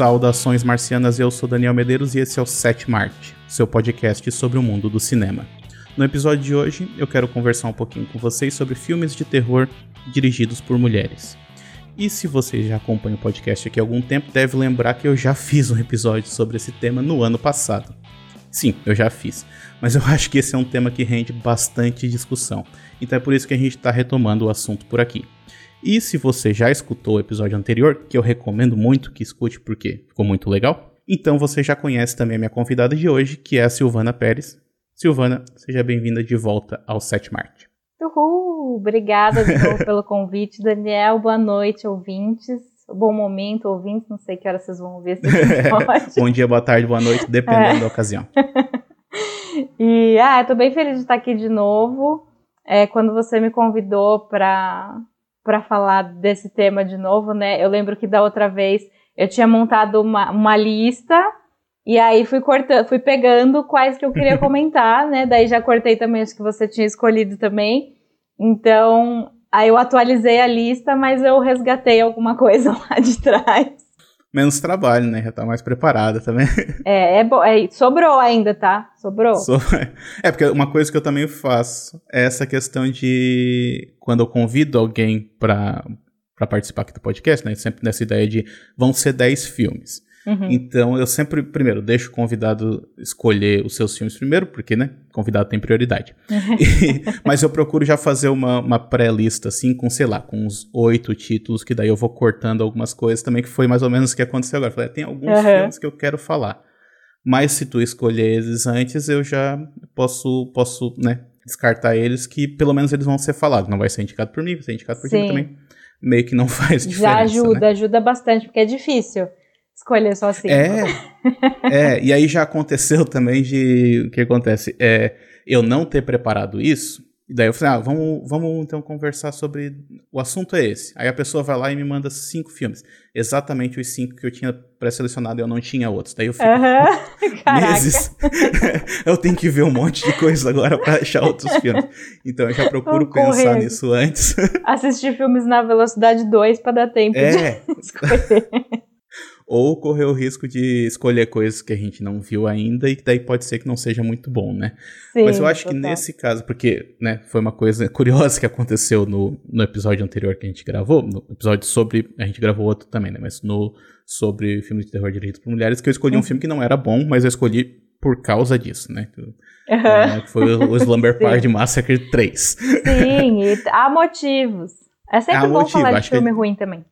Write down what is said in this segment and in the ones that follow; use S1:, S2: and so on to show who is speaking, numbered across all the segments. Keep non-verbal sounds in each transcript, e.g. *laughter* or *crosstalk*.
S1: Saudações marcianas, eu sou Daniel Medeiros e esse é o Sete Marte, seu podcast sobre o mundo do cinema. No episódio de hoje, eu quero conversar um pouquinho com vocês sobre filmes de terror dirigidos por mulheres. E se você já acompanha o podcast aqui há algum tempo, deve lembrar que eu já fiz um episódio sobre esse tema no ano passado. Sim, eu já fiz. Mas eu *laughs* acho que esse é um tema que rende bastante discussão. Então é por isso que a gente está retomando o assunto por aqui. E se você já escutou o episódio anterior, que eu recomendo muito que escute porque ficou muito legal, então você já conhece também a minha convidada de hoje, que é a Silvana Pérez. Silvana, seja bem-vinda de volta ao Set Marte.
S2: Uhul! Obrigada *laughs* pelo convite, Daniel. Boa noite, ouvintes. Bom momento, ouvintes. Não sei que hora vocês vão ver esse episódio. *laughs*
S1: Bom dia, boa tarde, boa noite, dependendo é. da ocasião. *laughs*
S2: e, ah, eu tô bem feliz de estar aqui de novo. É, quando você me convidou para para falar desse tema de novo, né? Eu lembro que da outra vez eu tinha montado uma, uma lista e aí fui cortando, fui pegando quais que eu queria *laughs* comentar, né? Daí já cortei também as que você tinha escolhido também. Então, aí eu atualizei a lista, mas eu resgatei alguma coisa *laughs* lá de trás
S1: menos trabalho, né? Já tá mais preparada também. *laughs*
S2: É, é, bo... é sobrou ainda, tá? Sobrou. So... *laughs*
S1: É, porque uma coisa que eu também faço é essa questão de quando eu convido alguém pra participar aqui do podcast, né? Sempre nessa ideia de vão ser 10 filmes. Uhum. Então eu sempre, primeiro, deixo o convidado escolher os seus filmes primeiro, porque, né? Convidado tem prioridade. Uhum. *laughs* E, mas eu procuro já fazer uma, uma pré-lista, assim, com, sei lá, com uns oito títulos, que daí eu vou cortando algumas coisas também, que foi mais ou menos o que aconteceu agora. falei, tem alguns uhum. filmes que eu quero falar. Mas se tu escolher eles antes, eu já posso, posso, né, descartar eles, que pelo menos eles vão ser falados. Não vai ser indicado por mim, vai ser indicado por ti também. Meio que não *laughs* faz diferença.
S2: Já ajuda,
S1: né?
S2: ajuda bastante, porque é difícil escolher só assim.
S1: É, é, e aí já aconteceu também de. O que acontece? É, eu não ter preparado isso. E daí eu falei, ah, vamos, vamos então conversar sobre. O assunto é esse. Aí a pessoa vai lá e me manda cinco filmes. Exatamente os cinco que eu tinha pré-selecionado e eu não tinha outros. Daí eu fico *laughs* *laughs* meses. *laughs* eu tenho que ver um monte de coisa agora para achar outros filmes. Então eu já procuro pensar nisso antes.
S2: Assistir filmes na velocidade 2 para dar tempo é. de escolher
S1: ou correr o risco de escolher coisas que a gente não viu ainda e que daí pode ser que não seja muito bom, né? Sim, Mas eu acho total. que nesse caso, porque né, foi uma coisa *laughs* curiosa que aconteceu no, no episódio anterior que a gente gravou, no episódio sobre. A gente gravou outro também, né? Mas no sobre filmes de terror dirigidos por mulheres, que eu escolhi um filme que não era bom, mas eu escolhi por causa disso, né? Uhum. É, que foi o, Slumber *laughs* Party Massacre 3.
S2: Sim, e há motivos. É sempre há bom motivo, falar de filme ruim também.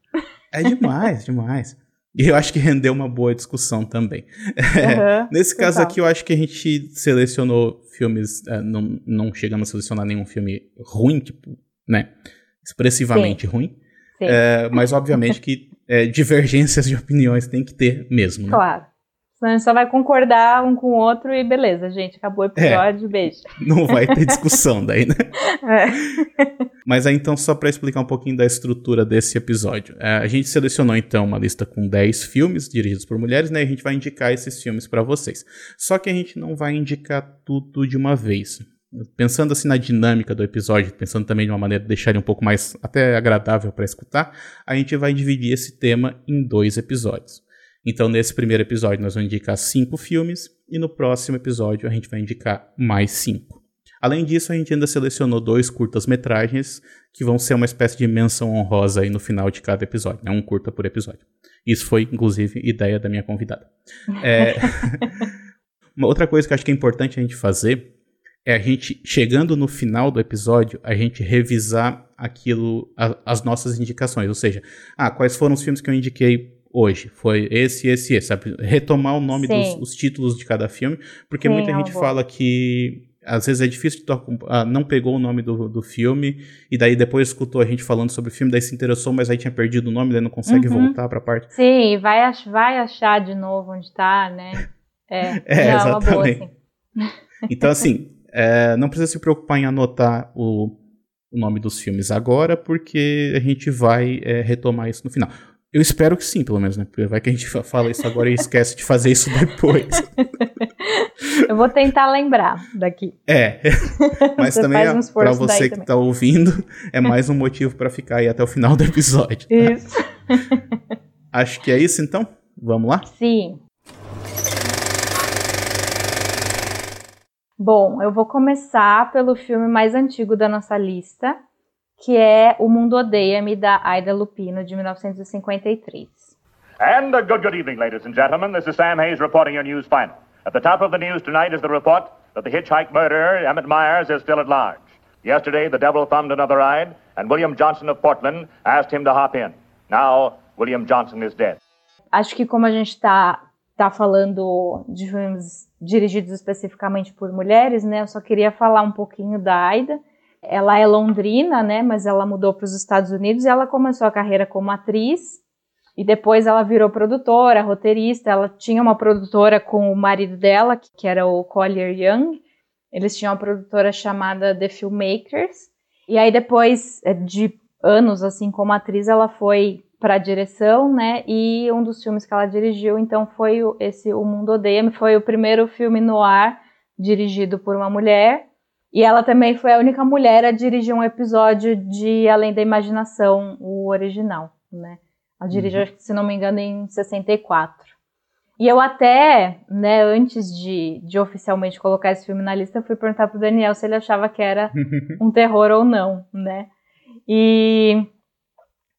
S1: É demais, demais. E eu acho que rendeu uma boa discussão também. *laughs* Uhum, Nesse caso total. aqui, eu acho que a gente selecionou filmes. Uh, não, não chegamos a selecionar nenhum filme ruim, tipo, né? Expressivamente Sim. ruim. Sim. Uh, mas, obviamente, que uh, divergências de opiniões tem que ter mesmo. Né?
S2: Claro. Senão a gente só vai concordar um com o outro e beleza, gente. Acabou o episódio, é, beijo.
S1: Não vai ter discussão daí, né? *laughs* É. Mas aí então, só para explicar um pouquinho da estrutura desse episódio. É, a gente selecionou então uma lista com 10 filmes dirigidos por mulheres, né? E a gente vai indicar esses filmes para vocês. Só que a gente não vai indicar tudo de uma vez. Pensando assim na dinâmica do episódio, pensando também de uma maneira de deixar ele um pouco mais até agradável para escutar, a gente vai dividir esse tema em dois episódios. Então, nesse primeiro episódio, nós vamos indicar cinco filmes, e no próximo episódio, a gente vai indicar mais cinco. Além disso, a gente ainda selecionou dois curtas-metragens que vão ser uma espécie de menção honrosa aí no final de cada episódio, né? um curta por episódio. Isso foi, inclusive, ideia da minha convidada. É... *laughs* uma outra coisa que eu acho que é importante a gente fazer é a gente, chegando no final do episódio, a gente revisar aquilo, a, as nossas indicações. Ou seja, ah, quais foram os filmes que eu indiquei hoje. Foi esse, esse, esse, sabe? Retomar o nome dos os títulos de cada filme, porque Sim, muita gente fala que às vezes é difícil, tu, ah, não pegou o nome do, do filme, e daí depois escutou a gente falando sobre o filme, daí se interessou, mas aí tinha perdido o nome, daí não consegue uhum. voltar pra parte.
S2: Sim, vai, ach vai achar de novo onde tá, né? *laughs* É,
S1: é exatamente. Boa, assim. *laughs* Então, assim, é, não precisa se preocupar em anotar o, o nome dos filmes agora, porque a gente vai é, retomar isso no final. Eu espero que sim, pelo menos, né? Porque vai que a gente fala isso agora e esquece de fazer isso depois. *laughs*
S2: Eu vou tentar lembrar daqui.
S1: É. *laughs* Mas você também, um para você que também. tá ouvindo, é mais um motivo para ficar aí até o final do episódio. Tá?
S2: Isso. *laughs*
S1: Acho que é isso então. Vamos lá?
S2: Sim. Bom, eu vou começar pelo filme mais antigo da nossa lista, que é O Mundo Odeia-me, da Aida Lupino, de 1953.
S3: And a good, good evening, ladies and gentlemen. This is Sam Hayes reporting your news final. At the top of the news tonight is the report that the hitchhike murderer, Emmett Myers, is still at large. Yesterday, the devil thumbed another ride, and William Johnson of Portland asked him to hop in. Now, William Johnson is dead.
S2: Acho que como a gente está tá falando de filmes dirigidos especificamente por mulheres, né? Eu só queria falar um pouquinho da Aida. Ela é londrina, né? Mas ela mudou para os Estados Unidos e ela começou a carreira como atriz. E depois ela virou produtora, roteirista. Ela tinha uma produtora com o marido dela, que era o Collier Young. Eles tinham uma produtora chamada The Filmmakers. E aí depois é, de anos assim como atriz, ela foi para direção, né? E um dos filmes que ela dirigiu, então, foi esse O Mundo Odeia-me, foi o primeiro filme no ar dirigido por uma mulher. E ela também foi a única mulher a dirigir um episódio de Além da Imaginação, o original, né? Ela dirigiu, uhum. se não me engano, em 64. E eu até, né, antes de, de oficialmente colocar esse filme na lista, fui perguntar pro Daniel se ele achava que era *laughs* um terror ou não, né? E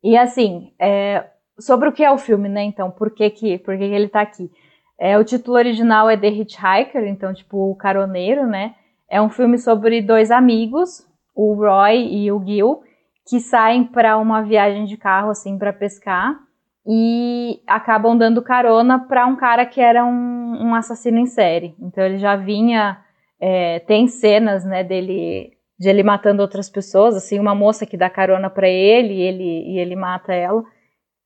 S2: e assim, é, sobre o que é o filme, né? Então, por que que, por que, que ele tá aqui? É, o título original é The Hitchhiker, então, tipo, o caroneiro, né? É um filme sobre dois amigos, o Roy e o Gil, que saem para uma viagem de carro, assim, para pescar e acabam dando carona para um cara que era um, um, assassino em série. Então, ele já vinha. É, tem cenas, né, dele de ele matando outras pessoas, assim, uma moça que dá carona para ele e ele e ele mata ela.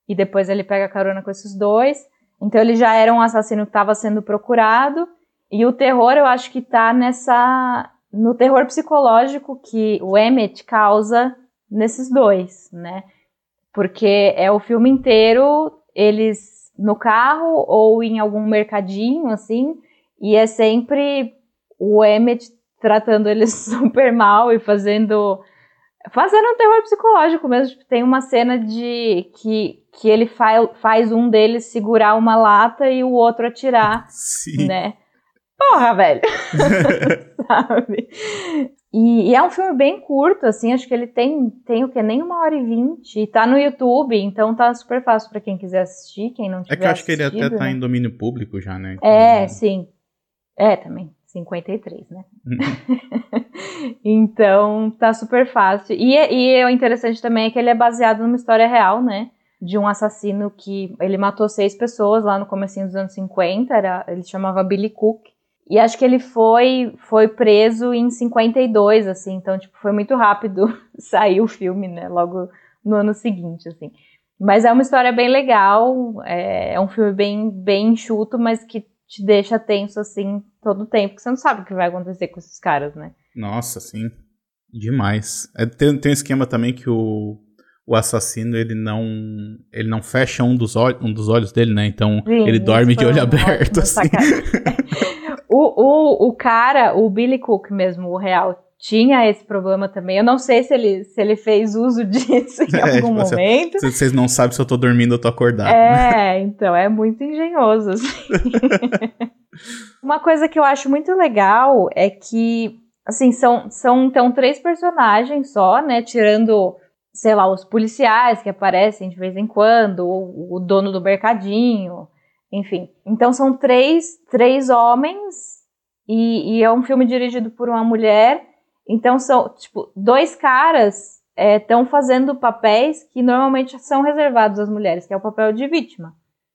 S2: E depois ele pega carona com esses dois. Então ele já era um assassino que estava sendo procurado. E o terror, eu acho que tá nessa no terror psicológico que o Emmett causa nesses dois, né? Porque é o filme inteiro eles no carro ou em algum mercadinho assim, e é sempre o Emmett tratando eles *laughs* super mal e fazendo fazendo um terror psicológico mesmo. Tipo, tem uma cena de que, que ele fa faz um deles segurar uma lata e o outro atirar, Sim. né? Porra, velho! *laughs* *laughs* Sabe? E, e, é um filme bem curto, assim, acho que ele tem, tem o que? Nem uma hora e vinte. E tá no YouTube, então tá super fácil para quem quiser assistir, quem não tiver
S1: É que eu acho que ele até tá né? em domínio público já, né?
S2: Então, é, sim. É, também. 53, né? *laughs* Então, tá super fácil. E, e o interessante também é que ele é baseado numa história real, né? De um assassino que ele matou seis pessoas lá no comecinho dos anos 50, era, ele chamava Billy Cook. E acho que ele foi, foi preso em 52, assim, então, tipo, foi muito rápido *laughs* sair o filme, né? Logo no ano seguinte, assim. Mas é uma história bem legal, é, é um filme bem, bem enxuto, mas que te deixa tenso, assim, todo o tempo, porque você não sabe o que vai acontecer com esses caras, né?
S1: Nossa, sim. Demais. É, tem, tem um esquema também que o, o assassino, ele não ele não fecha um dos, olhos, um dos olhos dele, né? Então, sim, ele dorme de olho aberto, assim. *laughs*
S2: o, o, o cara, o Billy Cook mesmo, o real, tinha esse problema também. Eu não sei se ele, se ele fez uso *laughs* disso em é, algum tipo, momento.
S1: Vocês não sabem se eu tô dormindo ou tô acordado.
S2: É, né? *laughs* então é muito engenhoso. Assim. *laughs* Uma coisa que eu acho muito legal é que, assim, são, são então três personagens só, né? Tirando, sei lá, os policiais que aparecem de vez em quando, o, o dono do mercadinho, enfim. Então são três, três homens e, e é um filme dirigido por uma mulher então são, tipo, dois caras estão é, fazendo papéis que normalmente são reservados às mulheres, que é o papel de vítima,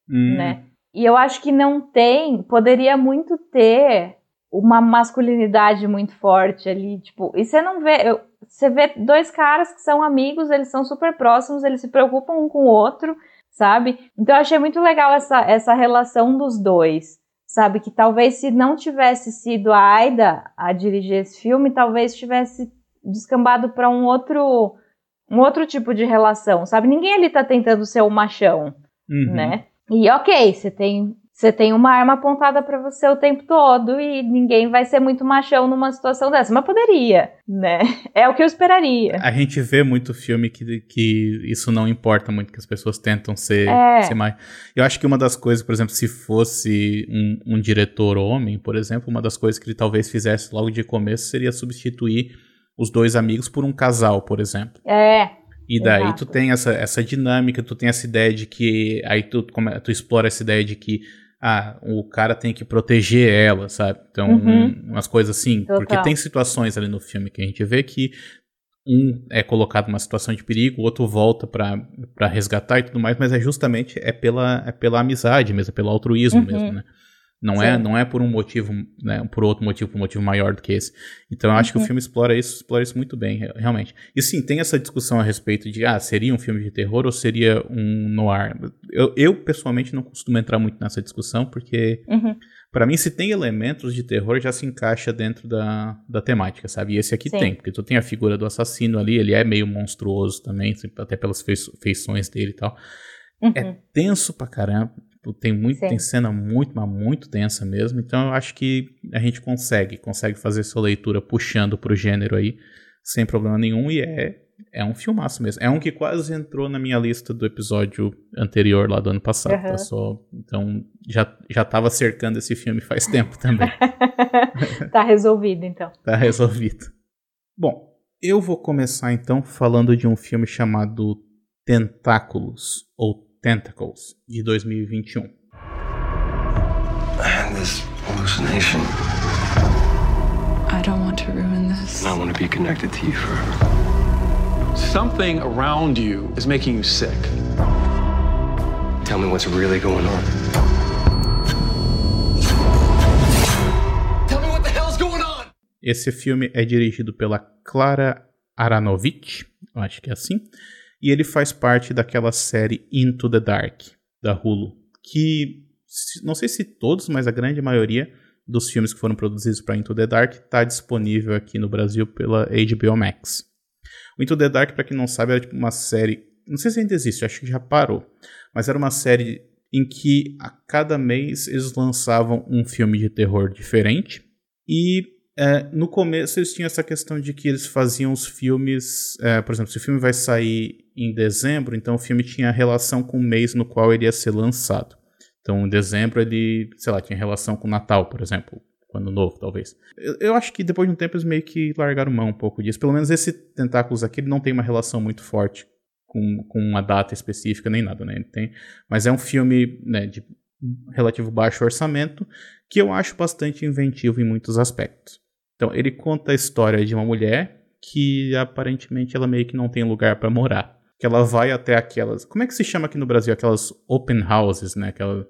S2: hum. né? E eu acho que não tem, poderia muito ter uma masculinidade muito forte ali, tipo, e você não vê, eu, você vê dois caras que são amigos, eles são super próximos, eles se preocupam um com o outro, sabe? Então eu achei muito legal essa, essa relação dos dois sabe? Que talvez se não tivesse sido a Aida a dirigir esse filme, talvez tivesse descambado para um outro um outro tipo de relação, sabe? Ninguém ali tá tentando ser o machão, uhum. né? E ok, você tem você tem uma arma apontada para você o tempo todo e ninguém vai ser muito machão numa situação dessa. Mas poderia, né? É o que eu esperaria.
S1: A gente vê muito filme que, que isso não importa muito, que as pessoas tentam ser, é. ser mais. Eu acho que uma das coisas, por exemplo, se fosse um, um diretor homem, por exemplo, uma das coisas que ele talvez fizesse logo de começo seria substituir os dois amigos por um casal, por exemplo.
S2: É.
S1: E daí Exato. tu tem essa, essa dinâmica, tu tem essa ideia de que. Aí tu, tu explora essa ideia de que ah, o cara tem que proteger ela, sabe? Então, uhum. umas coisas assim. Total. Porque tem situações ali no filme que a gente vê que um é colocado numa situação de perigo, o outro volta para resgatar e tudo mais, mas é justamente é pela, é pela amizade mesmo, é pelo altruísmo uhum. mesmo, né? Não é, não é por um motivo, né, por outro motivo, por um motivo maior do que esse. Então eu acho que o uhum. filme explora isso, explora isso muito bem, realmente. E sim, tem essa discussão a respeito de, ah, seria um filme de terror ou seria um noir? Eu, eu pessoalmente não costumo entrar muito nessa discussão, porque uhum. para mim se tem elementos de terror já se encaixa dentro da, da temática, sabe? E esse aqui sim. tem, porque tu tem a figura do assassino ali, ele é meio monstruoso também, até pelas feições dele e tal. É uhum. É tenso pra caramba. Tipo, tem, muito, tem cena muito, mas muito tensa mesmo. Então eu acho que a gente consegue, consegue fazer essa leitura puxando pro gênero aí, sem problema nenhum. E é, é um filmaço mesmo. É um que quase entrou na minha lista do episódio anterior lá do ano passado. Uhum. Tá só, então já, já tava cercando esse filme faz *laughs* tempo também. *laughs*
S2: tá resolvido então.
S1: Tá resolvido. Bom, eu vou começar então falando de um filme chamado Tentáculos, ou Tentacles, de 2021. I had this hallucination. I don't want to ruin this. I want to be connected to you forever. Something around you is making you sick. Tell me what's really going on. Tell me what the hell's going on. Esse filme é dirigido pela Clara Aranovich, eu acho que é assim e ele faz parte daquela série Into the Dark, da Hulu, que não sei se todos, mas a grande maioria dos filmes que foram produzidos para Into the Dark está disponível aqui no Brasil pela HBO Max. O Into the Dark, para quem não sabe, era tipo uma série, não sei se ainda existe, acho que já parou, mas era uma série em que a cada mês eles lançavam um filme de terror diferente e é, no começo eles tinham essa questão de que eles faziam os filmes, é, por exemplo, se o filme vai sair em dezembro, então o filme tinha relação com o mês no qual ele ia ser lançado. Então, em dezembro ele, sei lá, tinha relação com o Natal, por exemplo, ano novo, talvez. Eu, eu, acho que depois de um tempo eles meio que largaram mão um pouco disso. Pelo menos esse Tentáculos aqui ele não tem uma relação muito forte com, com uma data específica nem nada, né? Ele tem, mas é um filme né, de relativo baixo orçamento que eu acho bastante inventivo em muitos aspectos. Então, ele conta a história de uma mulher que aparentemente ela meio que não tem lugar para morar. Que ela vai até aquelas. Como é que se chama aqui no Brasil? Aquelas open houses, né? Aquela.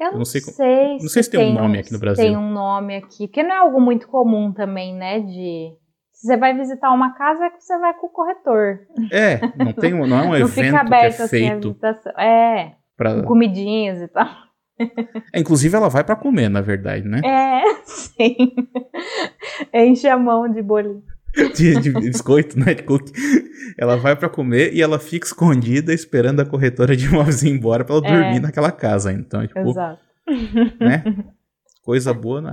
S2: Eu não, não sei, sei,
S1: não sei se, tem, tem um nome aqui no Brasil.
S2: Tem um nome aqui, porque não é algo muito comum também, né? De se você vai visitar uma casa, é que você vai com o corretor.
S1: É, não tem, não é um *laughs* não evento fica aberto, que é feito.
S2: Assim, é, pra... com comidinhas e tal.
S1: É, inclusive ela vai para comer, na verdade, né?
S2: É, *laughs* sim. Enche a mão de bolinho. *laughs*
S1: De, de biscoito, né? De cookie. Ela vai para comer e ela fica escondida esperando a corretora de *laughs* imóveis ir embora pra ela é. dormir naquela casa. Então, tipo. Exato. Né? *laughs* Coisa boa, né?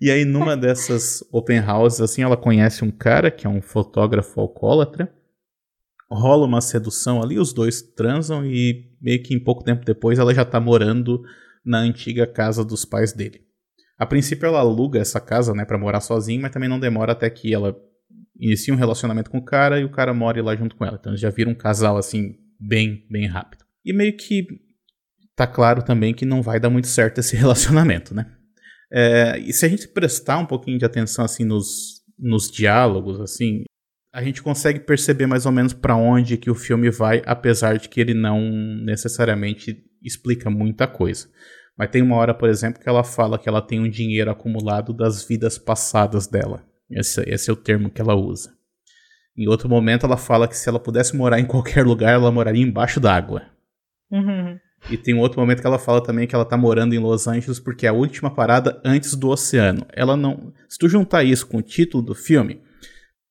S1: e aí, numa dessas open houses, assim, ela conhece um cara que é um fotógrafo alcoólatra rola uma sedução ali, os dois transam e meio que em pouco tempo depois ela já tá morando na antiga casa dos pais dele. A princípio ela aluga essa casa, né, para morar sozinha, mas também não demora até que ela inicie um relacionamento com o cara e o cara more lá junto com ela. Então eles já viram um casal assim bem, bem rápido. E meio que tá claro também que não vai dar muito certo esse *laughs* relacionamento, né? É, e se a gente prestar um pouquinho de atenção assim nos, nos diálogos, assim, a gente consegue perceber mais ou menos para onde que o filme vai, apesar de que ele não necessariamente explica muita coisa. Mas tem uma hora, por exemplo, que ela fala que ela tem um dinheiro acumulado das vidas passadas dela. Esse, esse é o termo que ela usa. Em outro momento, ela fala que se ela pudesse morar em qualquer lugar, ela moraria embaixo d'água.
S2: Uhum.
S1: E tem um outro momento que ela fala também que ela tá morando em Los Angeles porque é a última parada antes do oceano. Ela não. Se tu juntar isso com o título do filme,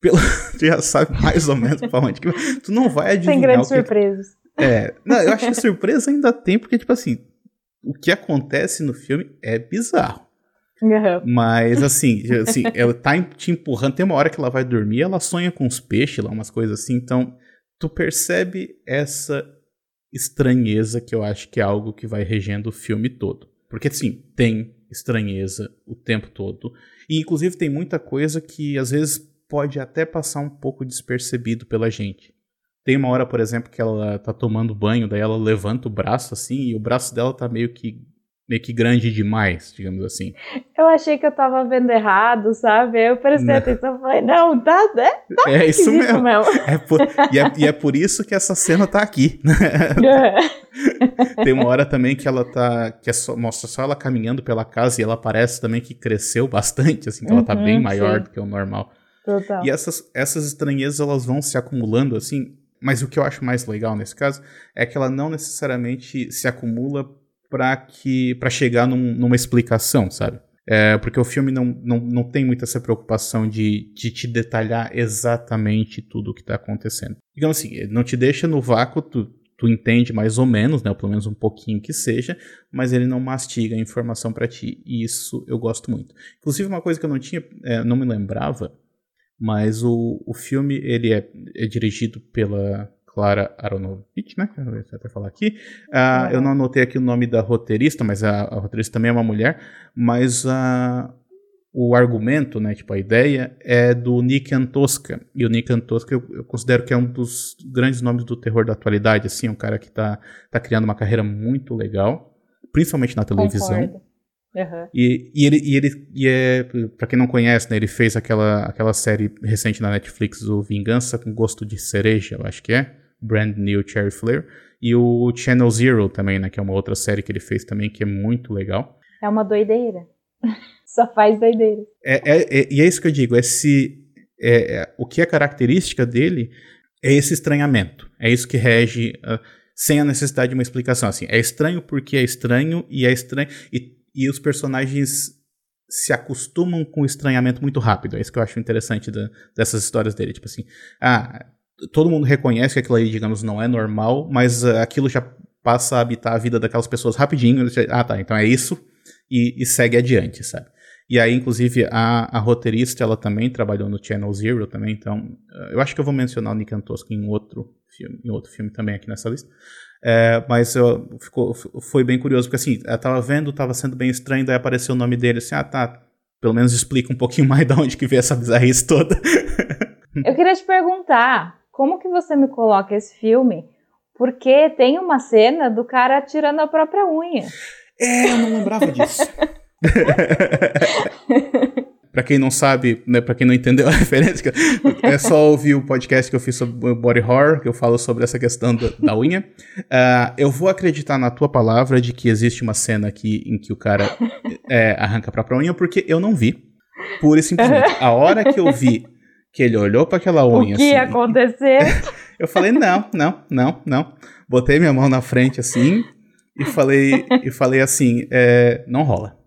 S1: pelo, *laughs* tu já sabe mais ou menos pra onde que Tu não vai adivinhar.
S2: Tem grandes surpresas.
S1: É. Não, eu acho que surpresa ainda tem, porque, tipo assim, o que acontece no filme é bizarro. Uhum. Mas assim, *laughs* assim, ela tá te empurrando. Tem uma hora que ela vai dormir, ela sonha com os peixes lá, umas coisas assim. Então, tu percebe essa estranheza que eu acho que é algo que vai regendo o filme todo. Porque assim, tem estranheza o tempo todo. E inclusive tem muita coisa que às vezes pode até passar um pouco despercebido pela gente. Tem uma hora, por exemplo, que ela tá tomando banho, daí ela levanta o braço assim, e o braço dela tá meio que meio que grande demais, digamos assim.
S2: Eu achei que eu tava vendo errado, sabe? Eu prestei não. atenção e falei, não, tá, né?
S1: Tá é isso mesmo. mesmo. É por, e, é, e, é, por isso que essa cena tá aqui. *laughs* Tem uma hora também que ela tá. que é só, mostra só ela caminhando pela casa e ela parece também que cresceu bastante, assim, que ela tá bem uhum, maior sim. do que o normal. Total. E essas, essas estranhezas elas vão se acumulando, assim. Mas o que eu acho mais legal nesse caso é que ela não necessariamente se acumula para que para chegar num, numa explicação, sabe? É, porque o filme não, não, não tem muita essa preocupação de, de te detalhar exatamente tudo o que está acontecendo. Digamos assim, não te deixa no vácuo, tu, tu entende mais ou menos, né, ou pelo menos um pouquinho que seja, mas ele não mastiga a informação para ti. E isso eu gosto muito. Inclusive, uma coisa que eu não tinha, é, não me lembrava, mas o, o filme ele é, é dirigido pela Clara Aronovich, né? Eu até falar aqui. Uh, Eu não anotei aqui o nome da roteirista, mas a, a roteirista também é uma mulher. Mas uh, o argumento, né? Tipo, a ideia é do Nick Antosca. E o Nick Antosca eu, eu, considero que é um dos grandes nomes do terror da atualidade. Assim, um cara que está tá criando uma carreira muito legal, principalmente na televisão. Uhum. E, e, ele, e ele e é, pra quem não conhece, né, ele fez aquela, aquela série recente na Netflix, o Vingança com Gosto de Cereja, eu acho que é. Brand New Cherry Flare. E o Channel Zero também, né? Que é uma outra série que ele fez também, que é muito legal.
S2: É uma doideira. *laughs* Só faz doideira.
S1: É, é, é, e é isso que eu digo. Esse, é, é, o que é característica dele é esse estranhamento. É isso que rege uh, sem a necessidade de uma explicação. Assim, é estranho porque é estranho e é estranho. E, e os personagens se acostumam com o estranhamento muito rápido. É isso que eu acho interessante da, dessas histórias dele. Tipo assim, ah, todo mundo reconhece que aquilo aí, digamos, não é normal, mas uh, aquilo já passa a habitar a vida daquelas pessoas rapidinho. Ah, tá, então é isso, e, e segue adiante, sabe? E aí, inclusive, a, a, roteirista, ela também trabalhou no Channel Zero também, então uh, eu acho que eu vou mencionar o Nick Antosco em outro filme, em outro filme também aqui nessa lista. É, mas eu, ficou, foi bem curioso, porque assim, eu tava vendo, tava sendo bem estranho, daí apareceu o nome dele, assim, ah, tá, pelo menos explica um pouquinho *laughs* mais de onde que veio essa bizarrice toda. *laughs*
S2: eu queria te perguntar, como que você me coloca esse filme? Porque tem uma cena do cara atirando a própria unha.
S1: É, eu não lembrava disso. *laughs* Pra quem não sabe, né, pra quem não entendeu a *laughs* referência, é só ouvir o podcast que eu fiz sobre body horror, que eu falo sobre essa questão da, da unha. Uh, eu vou acreditar na tua palavra de que existe uma cena aqui em que o cara é, arranca a própria unha, porque eu não vi. Pura e simplesmente. A hora que eu vi que ele olhou para aquela unha.
S2: O que ia assim, acontecer? *laughs*
S1: eu falei, não, não, não, não. Botei minha mão na frente assim e falei, e falei assim, é, não rola.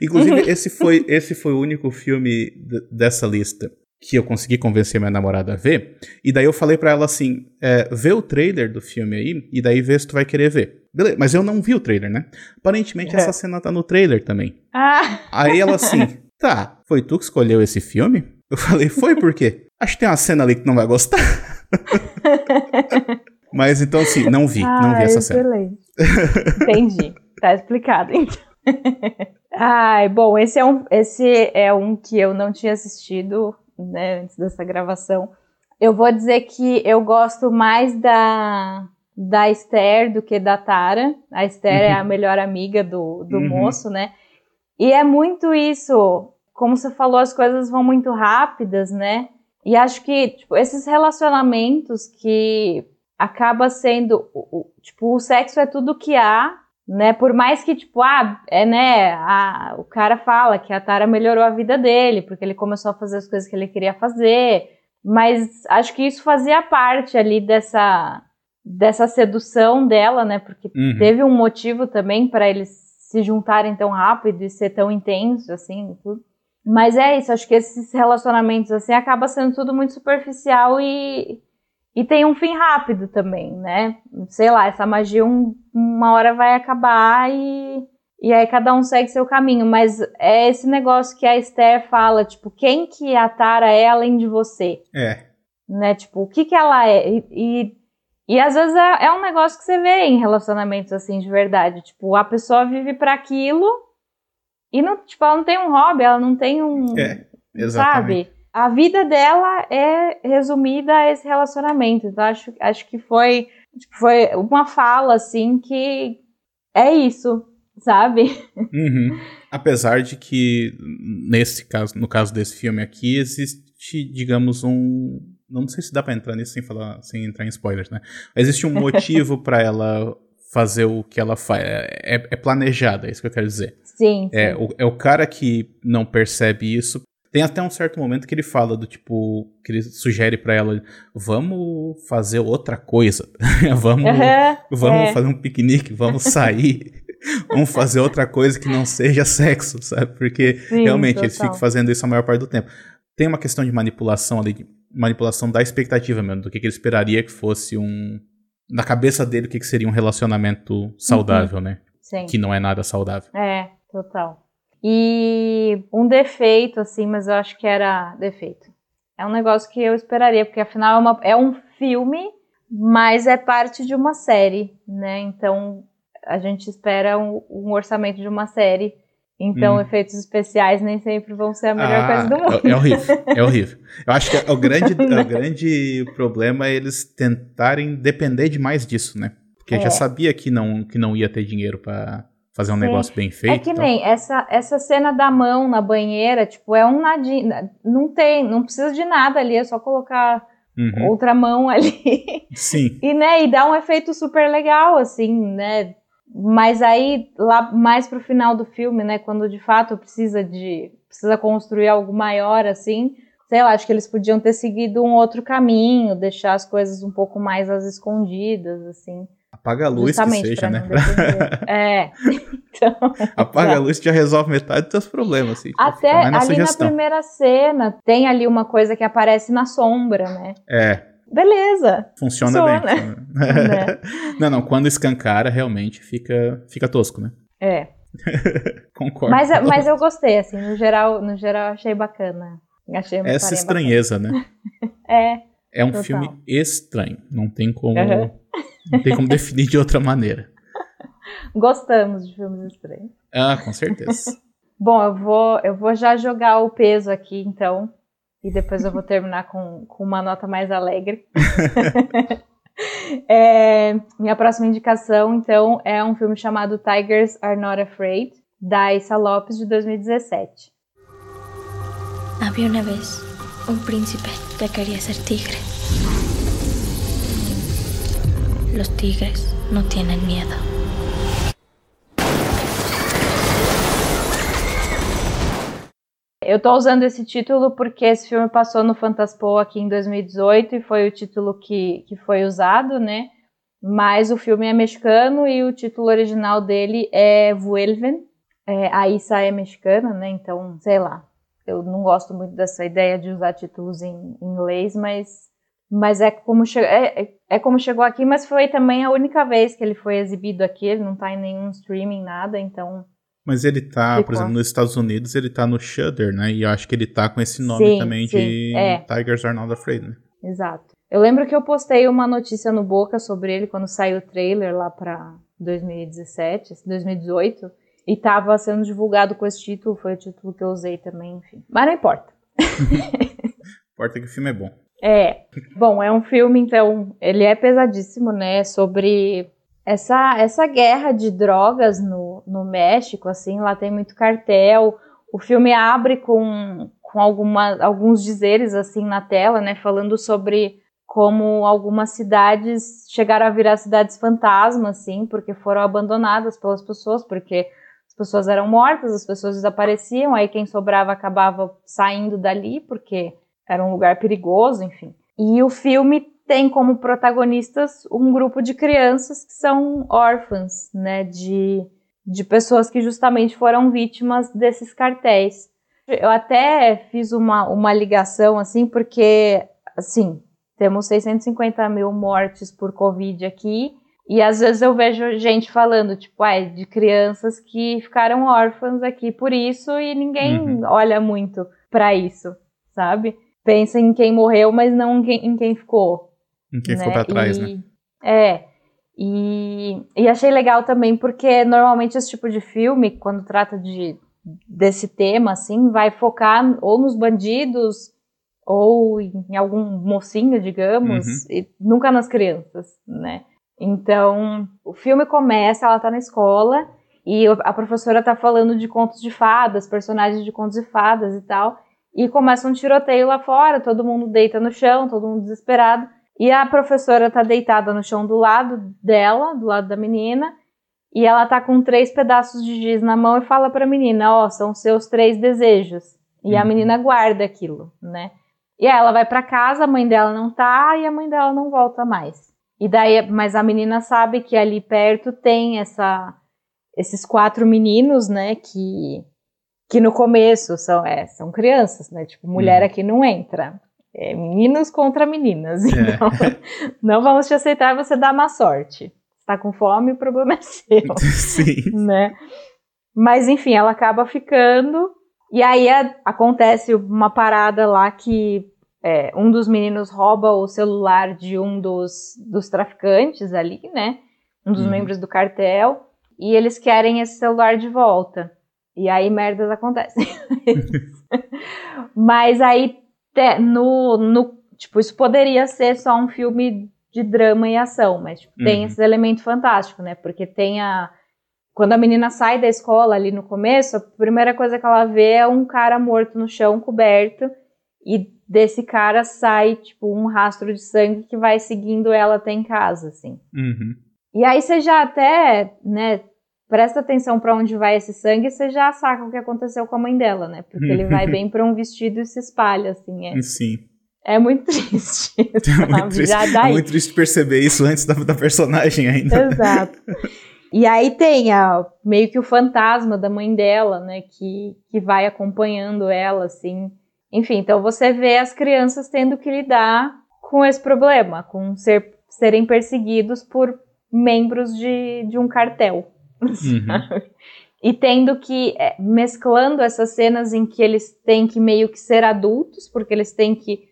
S1: Inclusive, esse foi, esse foi o único filme dessa lista que eu consegui convencer minha namorada a ver. E daí eu falei para ela assim: é, vê o trailer do filme aí, e daí vê se tu vai querer ver. Beleza, mas eu não vi o trailer, né? Aparentemente é. essa cena tá no trailer também.
S2: Ah.
S1: Aí ela assim, *laughs* tá, foi tu que escolheu esse filme? Eu falei, foi por quê? Acho que tem uma cena ali que não vai gostar. *laughs* Mas então, assim, não vi, não vi essa cena.
S2: Entendi. Tá explicado, então. *laughs* Ai, bom, esse é um, esse é um que eu não tinha assistido, né, antes dessa gravação. Eu vou dizer que eu gosto mais da, da Esther do que da Tara. A Esther uhum. é a melhor amiga do, do uhum. moço, né? E é muito isso como você falou, as coisas vão muito rápidas, né? E acho que tipo, esses relacionamentos que acaba sendo, tipo, o sexo é tudo que há, né? Por mais que, tipo, ah, é, né, a, o cara fala que a Tara melhorou a vida dele, porque ele começou a fazer as coisas que ele queria fazer, mas acho que isso fazia parte ali dessa, dessa sedução dela, né? Porque uhum. teve um motivo também para eles se juntarem tão rápido e ser tão intenso, assim, tudo. Mas é isso, acho que esses relacionamentos assim acaba sendo tudo muito superficial e, e tem um fim rápido também, né? Sei lá, essa magia um, uma hora vai acabar e, e aí cada um segue seu caminho. Mas é esse negócio que a Esther fala, tipo, quem que a Tara é além de você?
S1: É.
S2: Né? Tipo, o que que ela é? E, e, e às vezes é, é, um negócio que você vê em relacionamentos assim de verdade. Tipo, a pessoa vive para aquilo e não, tipo, ela não tem um hobby, ela não tem um.
S1: É, exatamente.
S2: Sabe? A vida dela é resumida a esse relacionamento. Então, acho, acho que foi, tipo, foi uma fala, assim, que é isso, sabe?
S1: Uhum. Apesar de que, nesse caso, no caso desse filme aqui, existe, digamos, um. Não sei se dá pra entrar nisso sem falar, sem entrar em spoilers, né? Existe um motivo para ela fazer o que ela faz. É, é, planejada, é isso que eu quero dizer.
S2: Sim,
S1: é, sim. É, o, é o cara que não percebe isso tem até um certo momento que ele fala do tipo, que ele sugere para ela, vamos fazer outra coisa, *laughs* vamos, uhum, vamos é. fazer um piquenique, vamos sair, *laughs* vamos fazer outra coisa que não seja sexo, sabe? Porque Sim, realmente total. eles ficam fazendo isso a maior parte do tempo. Tem uma questão de manipulação ali, de manipulação da expectativa mesmo, do que, que ele esperaria que fosse um, na cabeça dele, o que, que seria um relacionamento saudável, uhum. né?
S2: Sim.
S1: Que não é nada saudável.
S2: É, total. E um defeito, assim, mas eu acho que era defeito. É um negócio que eu esperaria, porque afinal é, uma, é um filme, mas é parte de uma série, né? Então a gente espera um, um orçamento de uma série. Então, hum. efeitos especiais nem sempre vão ser a melhor ah, coisa do é, mundo.
S1: É, é, horrível, é horrível. Eu acho que o *laughs* grande, o grande problema é eles tentarem depender demais disso, né? Porque é. já sabia que não, que não ia ter dinheiro para fazer um Sim. negócio bem feito.
S2: É que nem essa, essa cena da mão na banheira, tipo, é um nadinho. Não tem, não precisa de nada ali, é só colocar uhum. outra mão *laughs* ali.
S1: Sim.
S2: e, né, e dá um efeito super legal, assim, né? Mas aí, lá mais pro final do filme, né, quando de fato precisa de. precisa construir algo maior, assim. Sei lá, acho que eles podiam ter seguido um outro caminho, deixar as coisas um pouco mais às escondidas, assim.
S1: Apaga a luz que seja, né? *laughs*
S2: é.
S1: Então, Apaga a *laughs* luz que já resolve metade dos seus problemas. Assim,
S2: Até ali sugestão. na primeira cena, tem ali uma coisa que aparece na sombra, né?
S1: É.
S2: Beleza.
S1: Funciona, Funciona. bem. *laughs* né? não, não, quando escancara, realmente fica, fica tosco, né?
S2: É.
S1: Concordo.
S2: Mas, mas eu gostei, assim, no geral, no geral achei bacana. Achei
S1: Essa estranheza,
S2: bacana. né? é.
S1: É um total. filme estranho. Não tem como. Uhum. Não tem como definir de outra maneira.
S2: Gostamos de filmes estranhos.
S1: Ah, com certeza. *laughs*
S2: Bom, eu vou, eu vou já jogar o peso aqui, então. E depois eu vou terminar com, com uma nota mais alegre. *laughs* é, minha próxima indicação, então, é um filme chamado Tigers Are Not Afraid, da Issa Lopes, de 2017.
S4: Havia uma vez um príncipe que queria ser tigre. Los tigres no tienen miedo.
S2: Eu tô usando esse título porque esse filme passou no Fantaspo aqui em 2018 e foi o título que, que foi usado, né? Mas o filme é mexicano e o título original dele é Vuelven. É, a Issa é mexicana, né? Então, sei lá. Eu não gosto muito dessa ideia de usar títulos em inglês, mas mas é como, é, é, é como chegou aqui, mas foi também a única vez que ele foi exibido aqui, ele não tá em nenhum streaming, nada, então...
S1: Mas ele tá, ficou. por exemplo, nos Estados Unidos, ele tá no Shudder, né? E eu acho que ele tá com esse nome sim, também sim, de é. Tigers Are Not Afraid, né?
S2: Exato. Eu lembro que eu postei uma notícia no Boca sobre ele quando saiu o trailer lá pra 2017, 2018, e tava sendo divulgado com esse título, foi o título que eu usei também, enfim. Mas não importa. *laughs*
S1: importa que o filme é bom.
S2: É. Bom, é um filme, então, ele é pesadíssimo, né? Sobre essa, essa guerra de drogas no, no México, assim, lá tem muito cartel. O filme abre com, com alguma, alguns dizeres, assim, na tela, né? Falando sobre como algumas cidades chegaram a virar cidades fantasmas, assim, porque foram abandonadas pelas pessoas, porque as pessoas eram mortas, as pessoas desapareciam, aí quem sobrava acabava saindo dali, porque era um lugar perigoso, enfim. E o filme tem como protagonistas um grupo de crianças que são órfãs, né, de, de pessoas que justamente foram vítimas desses cartéis. Eu até fiz uma, uma ligação, assim, porque, assim, temos 650 mil mortes por Covid aqui. E às vezes eu vejo gente falando, tipo, ah, de crianças que ficaram órfãs aqui por isso e ninguém uhum. olha muito para isso, sabe? Pensa em quem morreu, mas não em quem ficou.
S1: Em quem né? ficou pra trás,
S2: e,
S1: né?
S2: É. E, e achei legal também porque normalmente esse tipo de filme, quando trata de, desse tema, assim, vai focar ou nos bandidos ou em algum mocinho, digamos, uhum. e nunca nas crianças, né? Então, o filme começa, ela tá na escola e a professora tá falando de contos de fadas, personagens de contos de fadas e tal, e começa um tiroteio lá fora, todo mundo deita no chão, todo mundo desesperado. E a professora tá deitada no chão do lado dela, do lado da menina, e ela tá com três pedaços de giz na mão e fala pra menina, ó, oh, são seus três desejos. E uhum. a menina guarda aquilo, né? E aí ela vai para casa, a mãe dela não tá e a mãe dela não volta mais. E daí, mas a menina sabe que ali perto tem essa esses quatro meninos, né, que que no começo são é, são crianças, né? Tipo, mulher uhum. aqui não entra é, meninos contra meninas. É. *laughs* Então, não vamos te aceitar você dá má sorte. Está com fome, o problema é seu. *laughs*
S1: Sim.
S2: Né? Mas enfim, ela acaba ficando. E aí a, acontece uma parada lá que é, um dos meninos rouba o celular de um dos, dos traficantes ali, né? Um dos uhum. membros do cartel. E eles querem esse celular de volta. E aí merdas acontecem. Mas aí no, no, tipo, isso poderia ser só um filme de drama e ação, mas tipo, uhum. tem esse elemento fantástico, né? Porque tem a. Quando a menina sai da escola ali no começo, a primeira coisa que ela vê é um cara morto no chão, coberto, e desse cara sai, tipo, um rastro de sangue que vai seguindo ela até em casa, assim.
S1: Uhum.
S2: E aí você já até, né, presta atenção para onde vai esse sangue, você já saca o que aconteceu com a mãe dela, né? Porque ele vai bem para um vestido e se espalha, assim. É,
S1: Sim.
S2: É muito *laughs* triste.
S1: É muito triste, é muito triste perceber isso antes da, da personagem ainda.
S2: Exato. E aí tem a, meio que o fantasma da mãe dela, né? Que, que vai acompanhando ela, assim. Enfim, então você vê as crianças tendo que lidar com esse problema, com ser, serem perseguidos por membros de, de um cartel. Uhum. *laughs* E tendo que, é, mesclando essas cenas em que eles têm que meio que ser adultos, porque eles têm que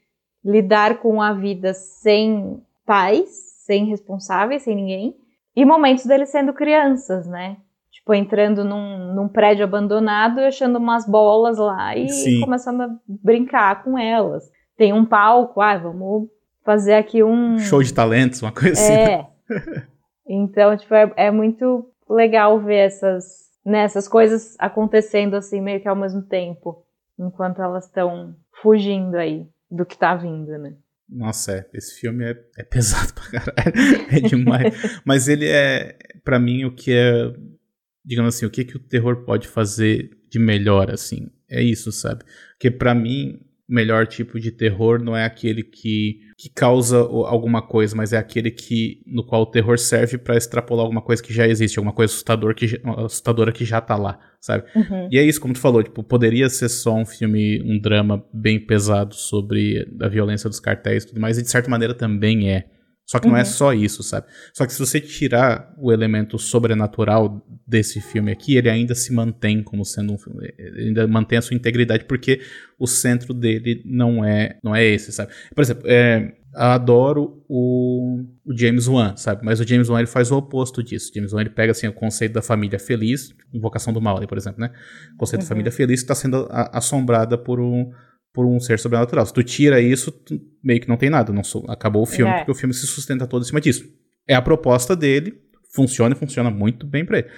S2: lidar com a vida sem pais, sem responsáveis, sem ninguém, e momentos deles sendo crianças, né? Tipo, entrando num, num prédio abandonado e achando umas bolas lá e Sim. começando a brincar com elas. Tem um palco, ah, vamos fazer aqui um.
S1: Show de talentos, uma coisa assim.
S2: É. Né? *laughs* então, tipo, é, é muito legal ver essas, né, essas coisas acontecendo assim, meio que ao mesmo tempo, enquanto elas estão fugindo aí do que tá vindo, né?
S1: Nossa, é, esse filme é, é pesado pra caralho, *laughs* é demais. Mas ele é, para mim, o que é, digamos assim, o que, que o terror pode fazer de melhor, assim, é isso, sabe? Porque para mim, melhor tipo de terror não é aquele que, que causa alguma coisa, mas é aquele que no qual o terror serve para extrapolar alguma coisa que já existe, alguma coisa assustador que, assustadora que já tá lá, sabe? Uhum. E é isso, como tu falou, tipo, poderia ser só um filme, um drama bem pesado sobre a violência dos cartéis e tudo mais, e de certa maneira também é. Só que uhum. não é uhum. só isso, sabe? Só que se você tirar o elemento sobrenatural desse filme aqui, ele ainda se mantém como sendo um filme, ele ainda mantém a sua integridade porque o centro dele não é, não é esse, sabe? Por exemplo, é, adoro o, o, James Wan, sabe? Mas o James Wan ele faz o oposto disso. O James Wan ele pega assim o conceito da família feliz, invocação do mal ali, por exemplo, né? O conceito uhum. da família feliz que está sendo assombrada por um por um ser sobrenatural. Se tu tira isso, tu meio que não tem nada. Não acabou o filme, é. porque o filme se sustenta todo em cima disso. É a proposta dele, funciona e funciona muito bem pra ele.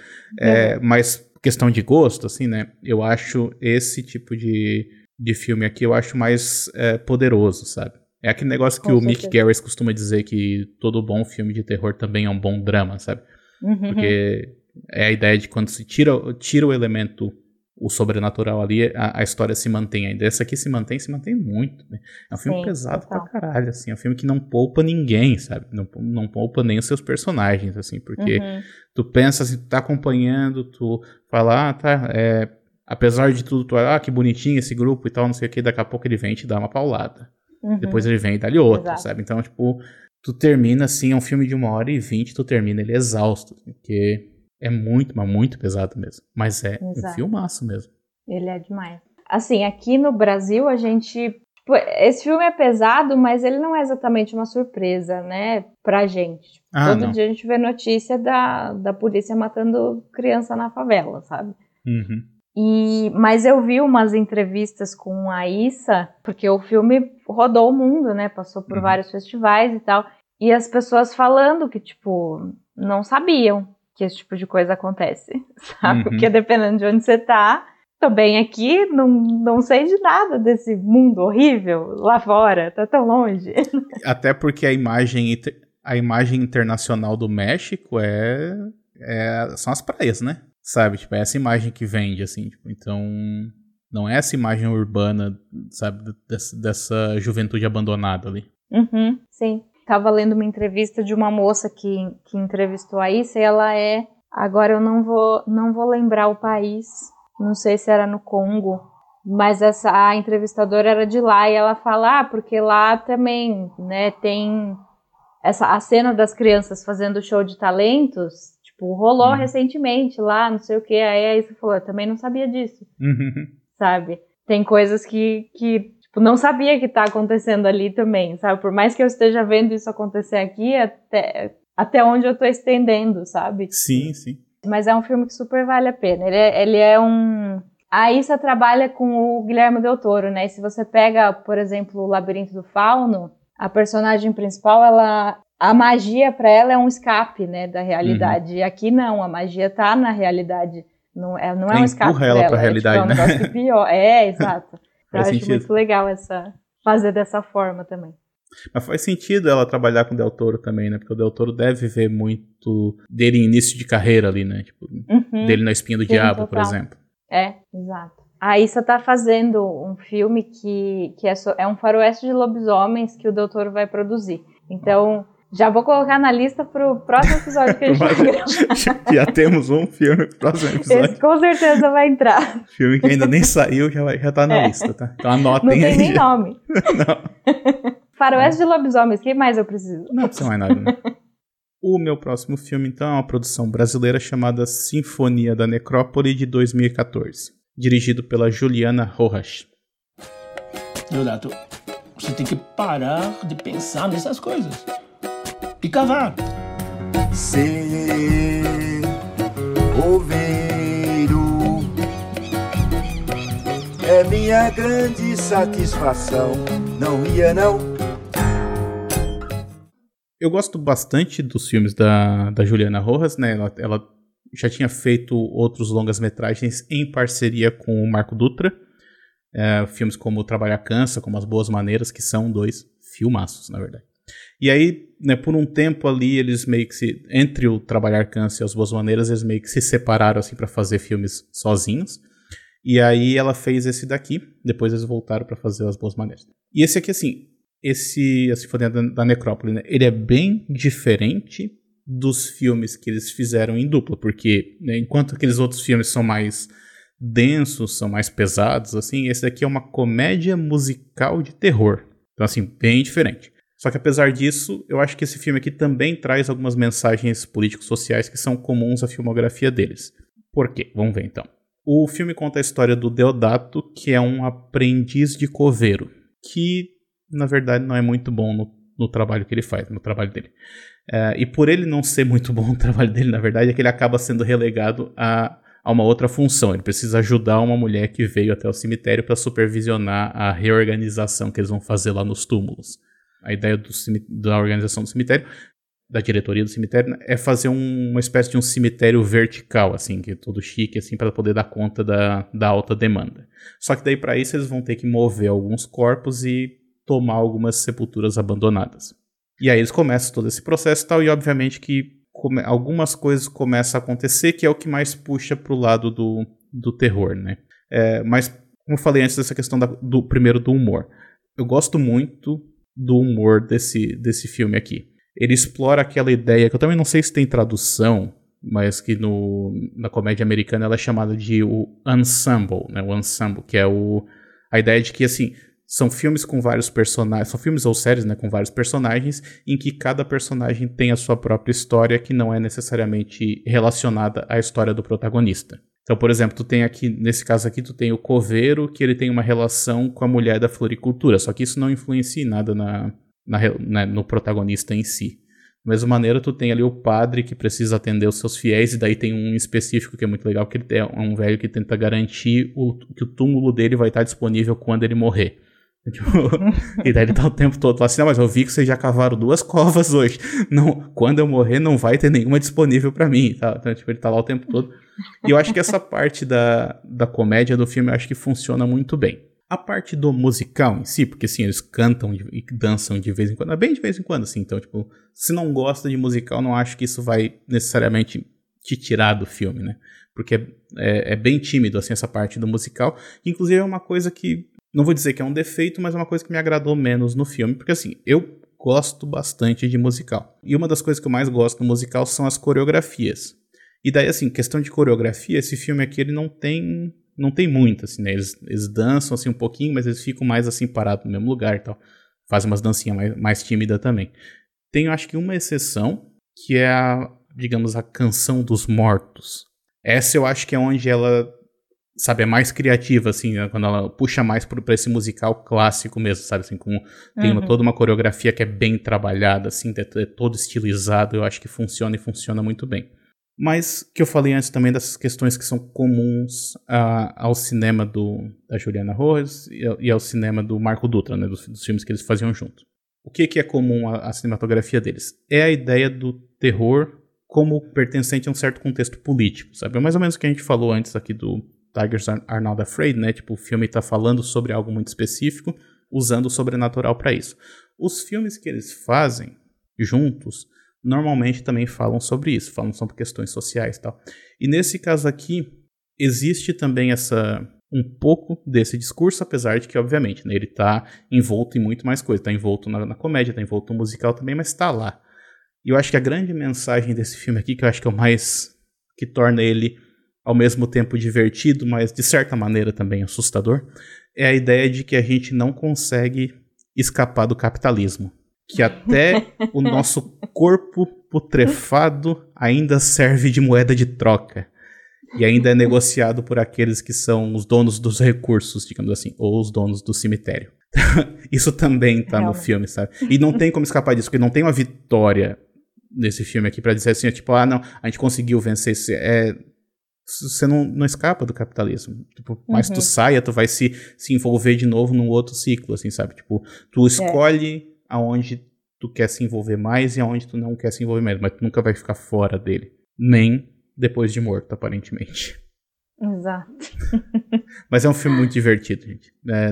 S1: É. É, mas questão de gosto, assim, né? Eu acho esse tipo de, de filme aqui, eu acho mais é, poderoso, sabe? É aquele negócio que Com o certeza. Mick Garris costuma dizer que todo bom filme de terror também é um bom drama, sabe? Uhum. Porque é a ideia de quando se tira, tira o elemento o sobrenatural ali, a, a, história se mantém ainda. Essa aqui se mantém, se mantém muito. Né? É um filme Sim, pesado total. pra caralho, assim. É um filme que não poupa ninguém, sabe? Não, não poupa nem os seus personagens, assim. Porque uhum. tu pensa assim, tu tá acompanhando, tu fala, ah, tá, é... Apesar de tudo, tu ah, que bonitinho esse grupo e tal, não sei o que, daqui a pouco ele vem e te dá uma paulada. Uhum. Depois ele vem e dá-lhe outra, Exato. sabe? Então, tipo, tu termina assim, é um filme de uma hora e vinte, tu termina ele exausto, porque é muito, mas muito pesado mesmo. Mas é Exato. um filmaço mesmo.
S2: Ele é demais. Assim, aqui no Brasil a gente. Tipo, esse filme é pesado, mas ele não é exatamente uma surpresa, né, pra gente. Ah, Todo não. dia a gente vê notícia da, da polícia matando criança na favela, sabe?
S1: Uhum.
S2: E, mas eu vi umas entrevistas com a Issa, porque o filme rodou o mundo, né? Passou por uhum. vários festivais e tal. E as pessoas falando que, tipo, não sabiam que esse tipo de coisa acontece, *laughs* sabe? Uhum. Porque dependendo de onde você tá, também aqui não, não sei de nada desse mundo horrível lá fora, tá tão longe. *laughs*
S1: Até porque a imagem, a imagem internacional do México é, é são as praias, né? Sabe? Tipo, é essa imagem que vende, assim. Tipo, então, não é essa imagem urbana, sabe? Dessa, dessa juventude abandonada ali.
S2: Uhum, sim. Tava lendo uma entrevista de uma moça que, que entrevistou a Issa e ela é. Agora eu não vou, não vou lembrar o país. Não sei se era no Congo. Mas essa, a entrevistadora era de lá e ela fala, ah, porque lá também, né, tem essa, a cena das crianças fazendo show de talentos Tipo, rolou uhum. recentemente lá, não sei o que. Aí aí você falou, eu também não sabia disso.
S1: Uhum.
S2: Sabe? Tem coisas que, que tipo, não sabia que tá acontecendo ali também, sabe? Por mais que eu esteja vendo isso acontecer aqui, até, até onde eu tô estendendo, sabe?
S1: Sim, sim.
S2: Mas é um filme que super vale a pena. Ele é, ele é um. A Issa trabalha com o Guilherme Del Toro, né? E se você pega, por exemplo, o Labirinto do Fauno, a personagem principal, ela a magia para ela é um escape, né, da realidade. Uhum. E aqui não, a magia tá na realidade. Não é, não é um escape
S1: ela para a realidade, é, tipo,
S2: é um né? pior. É, *laughs* exato. Eu acho sentido. muito legal essa fazer dessa forma também.
S1: Mas faz sentido ela trabalhar com o Del Toro também, né? Porque o Del Toro deve ver muito dele em início de carreira ali, né? Tipo, uhum. dele na Espinha do Sim, Diabo, total. por exemplo.
S2: É, exato. A Issa tá fazendo um filme que, que é, so, é um faroeste de lobisomens que o Del Toro vai produzir. Então, já vou colocar na lista pro próximo episódio que a gente *laughs* vai gravar.
S1: Já temos um filme pro próximo episódio. Esse
S2: com certeza vai entrar.
S1: Filme que ainda nem saiu, já, vai, já tá na é. lista, tá? Então anotem
S2: aí. Não
S1: tem
S2: nem já. nome. *laughs* Não. Faroeste é. de lobisomens, o que mais eu preciso?
S1: Não precisa mais nada, né? O meu próximo filme, então, é uma produção brasileira chamada Sinfonia da Necrópole de 2014, dirigido pela Juliana Rojas.
S5: Leonardo, você tem que parar de pensar nessas coisas e cavar. Ser oveiro é minha grande satisfação. Não ia, não.
S1: Eu gosto bastante dos filmes da, da Juliana Rojas, né? Ela, ela já tinha feito outros longas-metragens em parceria com o Marco Dutra. É, filmes como Trabalhar Cansa, como As Boas Maneiras, que são dois filmaços, na verdade. E aí, né, por um tempo ali, eles meio que se. Entre o Trabalhar Câncer e as Boas Maneiras, eles meio que se separaram assim para fazer filmes sozinhos. E aí ela fez esse daqui, depois eles voltaram para fazer as Boas Maneiras. E esse aqui, assim, esse A Sinfonia da, da Necrópole, né, ele é bem diferente dos filmes que eles fizeram em dupla, porque né, enquanto aqueles outros filmes são mais densos, são mais pesados, assim, esse daqui é uma comédia musical de terror. Então, assim, bem diferente. Só que apesar disso, eu acho que esse filme aqui também traz algumas mensagens políticos sociais que são comuns à filmografia deles. Por quê? Vamos ver então. O filme conta a história do Deodato, que é um aprendiz de coveiro, que na verdade não é muito bom no, no trabalho que ele faz, no trabalho dele. É, e por ele não ser muito bom *laughs* no trabalho dele, na verdade, é que ele acaba sendo relegado a, a uma outra função. Ele precisa ajudar uma mulher que veio até o cemitério para supervisionar a reorganização que eles vão fazer lá nos túmulos a ideia do, da organização do cemitério, da diretoria do cemitério, né, é fazer um, uma espécie de um cemitério vertical, assim, que é todo chique, assim, para poder dar conta da, da alta demanda. Só que daí para isso eles vão ter que mover alguns corpos e tomar algumas sepulturas abandonadas. E aí eles começam todo esse processo e tal, e obviamente que algumas coisas começam a acontecer, que é o que mais puxa pro lado do, do terror, né? É, mas, como eu falei antes dessa questão da, do primeiro do humor, eu gosto muito do humor desse, desse filme aqui. Ele explora aquela ideia que eu também não sei se tem tradução, mas que no, na comédia americana ela é chamada de o ensemble, né? O ensemble, que é o, a ideia de que assim são filmes com vários personagens, são filmes ou séries, né, com vários personagens, em que cada personagem tem a sua própria história que não é necessariamente relacionada à história do protagonista. Então, por exemplo, tu tem aqui, nesse caso aqui, tu tem o coveiro, que ele tem uma relação com a mulher da floricultura, só que isso não influencia em nada na, na, né, no protagonista em si. Da mesma maneira, tu tem ali o padre que precisa atender os seus fiéis, e daí tem um específico que é muito legal, que ele é um velho que tenta garantir o, que o túmulo dele vai estar disponível quando ele morrer. *laughs* Tipo, e daí ele tá o tempo todo lá assim, não, mas eu vi que vocês já cavaram duas covas hoje. Não, quando eu morrer não vai ter nenhuma disponível para mim, tá? Então, tipo, ele tá lá o tempo todo. E eu acho que essa parte da, da comédia do filme, eu acho que funciona muito bem. A parte do musical em si, porque assim, eles cantam e dançam de vez em quando, bem de vez em quando, assim, então, tipo, se não gosta de musical, não acho que isso vai necessariamente te tirar do filme, né? Porque é, é, é bem tímido, assim, essa parte do musical, inclusive é uma coisa que não vou dizer que é um defeito, mas é uma coisa que me agradou menos no filme, porque assim, eu gosto bastante de musical. E uma das coisas que eu mais gosto no musical são as coreografias. E daí, assim, questão de coreografia, esse filme aqui ele não tem não tem muito, assim, né? Eles, eles dançam assim um pouquinho, mas eles ficam mais assim parados no mesmo lugar e tal. Fazem umas dancinhas mais, mais tímidas também. Tem, eu acho que uma exceção, que é a, digamos, a canção dos mortos. Essa eu acho que é onde ela sabe, é mais criativa, assim, né? quando ela puxa mais pra esse musical clássico mesmo, sabe, assim, com, tem uma, uhum. toda uma coreografia que é bem trabalhada, assim, é, é todo estilizado, eu acho que funciona e funciona muito bem. Mas que eu falei antes também dessas questões que são comuns a, ao cinema do, da Juliana Rose e, e, ao cinema do Marco Dutra, né, dos, dos filmes que eles faziam junto. O que, que é comum à, à cinematografia deles? É a ideia do terror como pertencente a um certo contexto político, sabe? É mais ou menos o que a gente falou antes aqui do, Tigers Are Not Afraid, né? Tipo, o filme está falando sobre algo muito específico, usando o sobrenatural para isso. Os filmes que eles fazem juntos normalmente também falam sobre isso, falam sobre questões sociais e tal. E nesse caso aqui existe também essa um pouco desse discurso, apesar de que, obviamente, né, ele está envolto em muito mais coisa. Está envolto na, na comédia, está envolto no musical também, mas está lá. E eu acho que a grande mensagem desse filme aqui, que eu acho que é o mais que torna ele ao mesmo tempo divertido, mas de certa maneira também assustador, é a ideia de que a gente não consegue escapar do capitalismo. Que até o nosso corpo putrefado ainda serve de moeda de troca. E ainda é negociado por aqueles que são os donos dos recursos, digamos assim, ou os donos do cemitério. *laughs* Isso também tá no filme, sabe? E não tem como escapar disso, porque não tem uma vitória nesse filme aqui para dizer assim, tipo, ah, não, a gente conseguiu vencer. É, você não, não escapa do capitalismo. Tipo, mais uhum. tu saia, tu vai se, se envolver de novo num outro ciclo, assim, sabe? Tipo, tu é. escolhe é. Aonde tu quer se envolver mais e aonde tu não quer se envolver mais, mas tu nunca vai ficar fora dele. Nem depois de morto, aparentemente.
S2: Exato. *laughs*
S1: mas é um filme muito divertido, gente. É,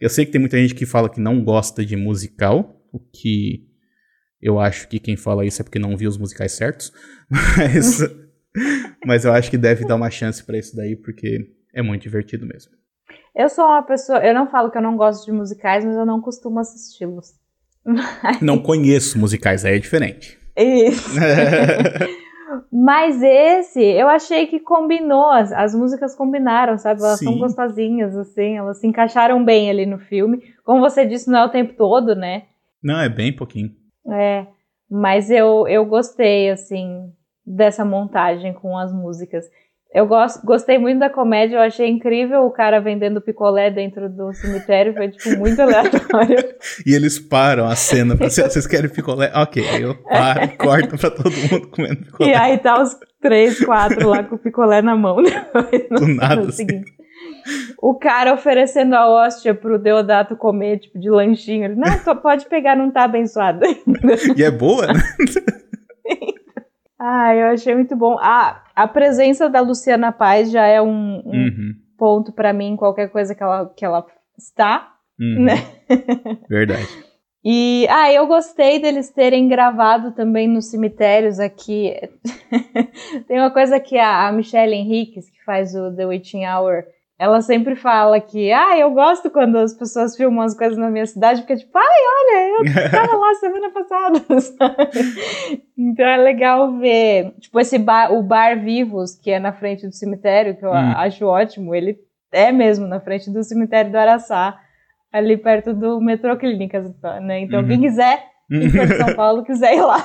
S1: eu sei que tem muita gente que fala que não gosta de musical, o que eu acho que quem fala isso é porque não viu os musicais certos, *laughs* mas *laughs* Mas eu acho que deve dar uma chance para isso daí, porque é muito divertido mesmo.
S2: Eu sou uma pessoa, eu não falo que eu não gosto de musicais, mas eu não costumo assisti-los.
S1: Mas... Não conheço musicais, aí é diferente.
S2: Isso. *laughs* mas esse, eu achei que combinou, as, as músicas combinaram, sabe? Elas Sim. são gostosinhas, assim, elas se encaixaram bem ali no filme. Como você disse, não é o tempo todo, né?
S1: Não, é bem pouquinho.
S2: É, mas eu, eu gostei, assim, dessa montagem com as músicas. Eu gosto, gostei muito da comédia, eu achei incrível o cara vendendo picolé dentro do cemitério, foi tipo muito aleatório. *laughs*
S1: e eles param a cena pra vocês querem picolé? Ok, aí eu paro, é. corto pra todo mundo comendo picolé.
S2: E aí tá os três, quatro lá com o picolé na mão. *laughs*
S1: Do nada. Assim.
S2: O cara oferecendo a hóstia pro Deodato comer, tipo, de lanchinho. Ele, não, pode pegar, não tá abençoado ainda.
S1: E é boa, né? *laughs*
S2: Ah, eu achei muito bom. Ah, a presença da Luciana Paz já é um, um uhum. ponto para mim, qualquer coisa que ela, que ela está, uhum. né?
S1: Verdade. *laughs*
S2: E, ah, eu gostei deles terem gravado também nos cemitérios aqui. *laughs* Tem uma coisa que a, a Michelle Henriques, que faz o The Witching Hour, ela sempre fala que, ah, eu gosto quando as pessoas filmam as coisas na minha cidade, porque tipo, ai, olha, eu *laughs* estava lá semana passada, *laughs* sabe? Então é legal ver, tipo, esse bar, o Bar Vivos, que é na frente do cemitério, que eu hum. acho ótimo, ele é mesmo na frente do cemitério do Araçá. ali perto do metrô Clínicas, né? Então, uhum. quem quiser ir para São Paulo, quiser ir lá.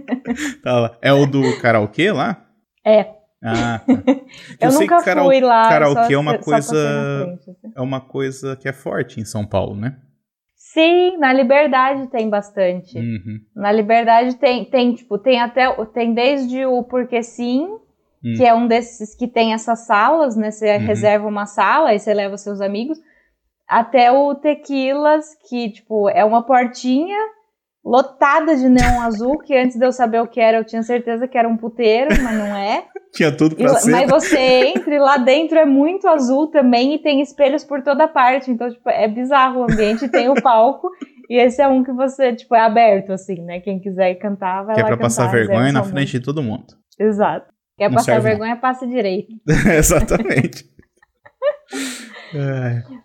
S2: *laughs*
S1: tá, é o do karaokê lá?
S2: É.
S1: Ah, tá. *laughs*
S2: Eu, eu nunca fui lá.
S1: Karaokê é uma coisa. Assim. É uma coisa que é forte em São Paulo, né?
S2: Sim, na Liberdade tem bastante.
S1: Uhum.
S2: Na Liberdade tem, tem, tipo, tem até. Tem desde o Porque Sim, uhum. que é um desses que tem essas salas, né? Você uhum. reserva uma sala e você leva seus amigos. Até o Tequilas, que, tipo, é uma portinha lotada de neon azul, que antes de eu saber o que era, eu tinha certeza que era um puteiro, mas não é. *laughs*
S1: tinha tudo pra e, ser.
S2: Mas você entra e lá dentro é muito azul também e tem espelhos por toda parte, então, tipo, é bizarro o ambiente, tem o palco, *laughs* e esse é um que você, tipo, é aberto, assim, né? Quem quiser cantar, vai
S1: que
S2: lá
S1: é pra
S2: cantar,
S1: passar vergonha na frente de todo mundo.
S2: Exato. Quer não passar vergonha, não. passe direito. *laughs*
S1: Exatamente.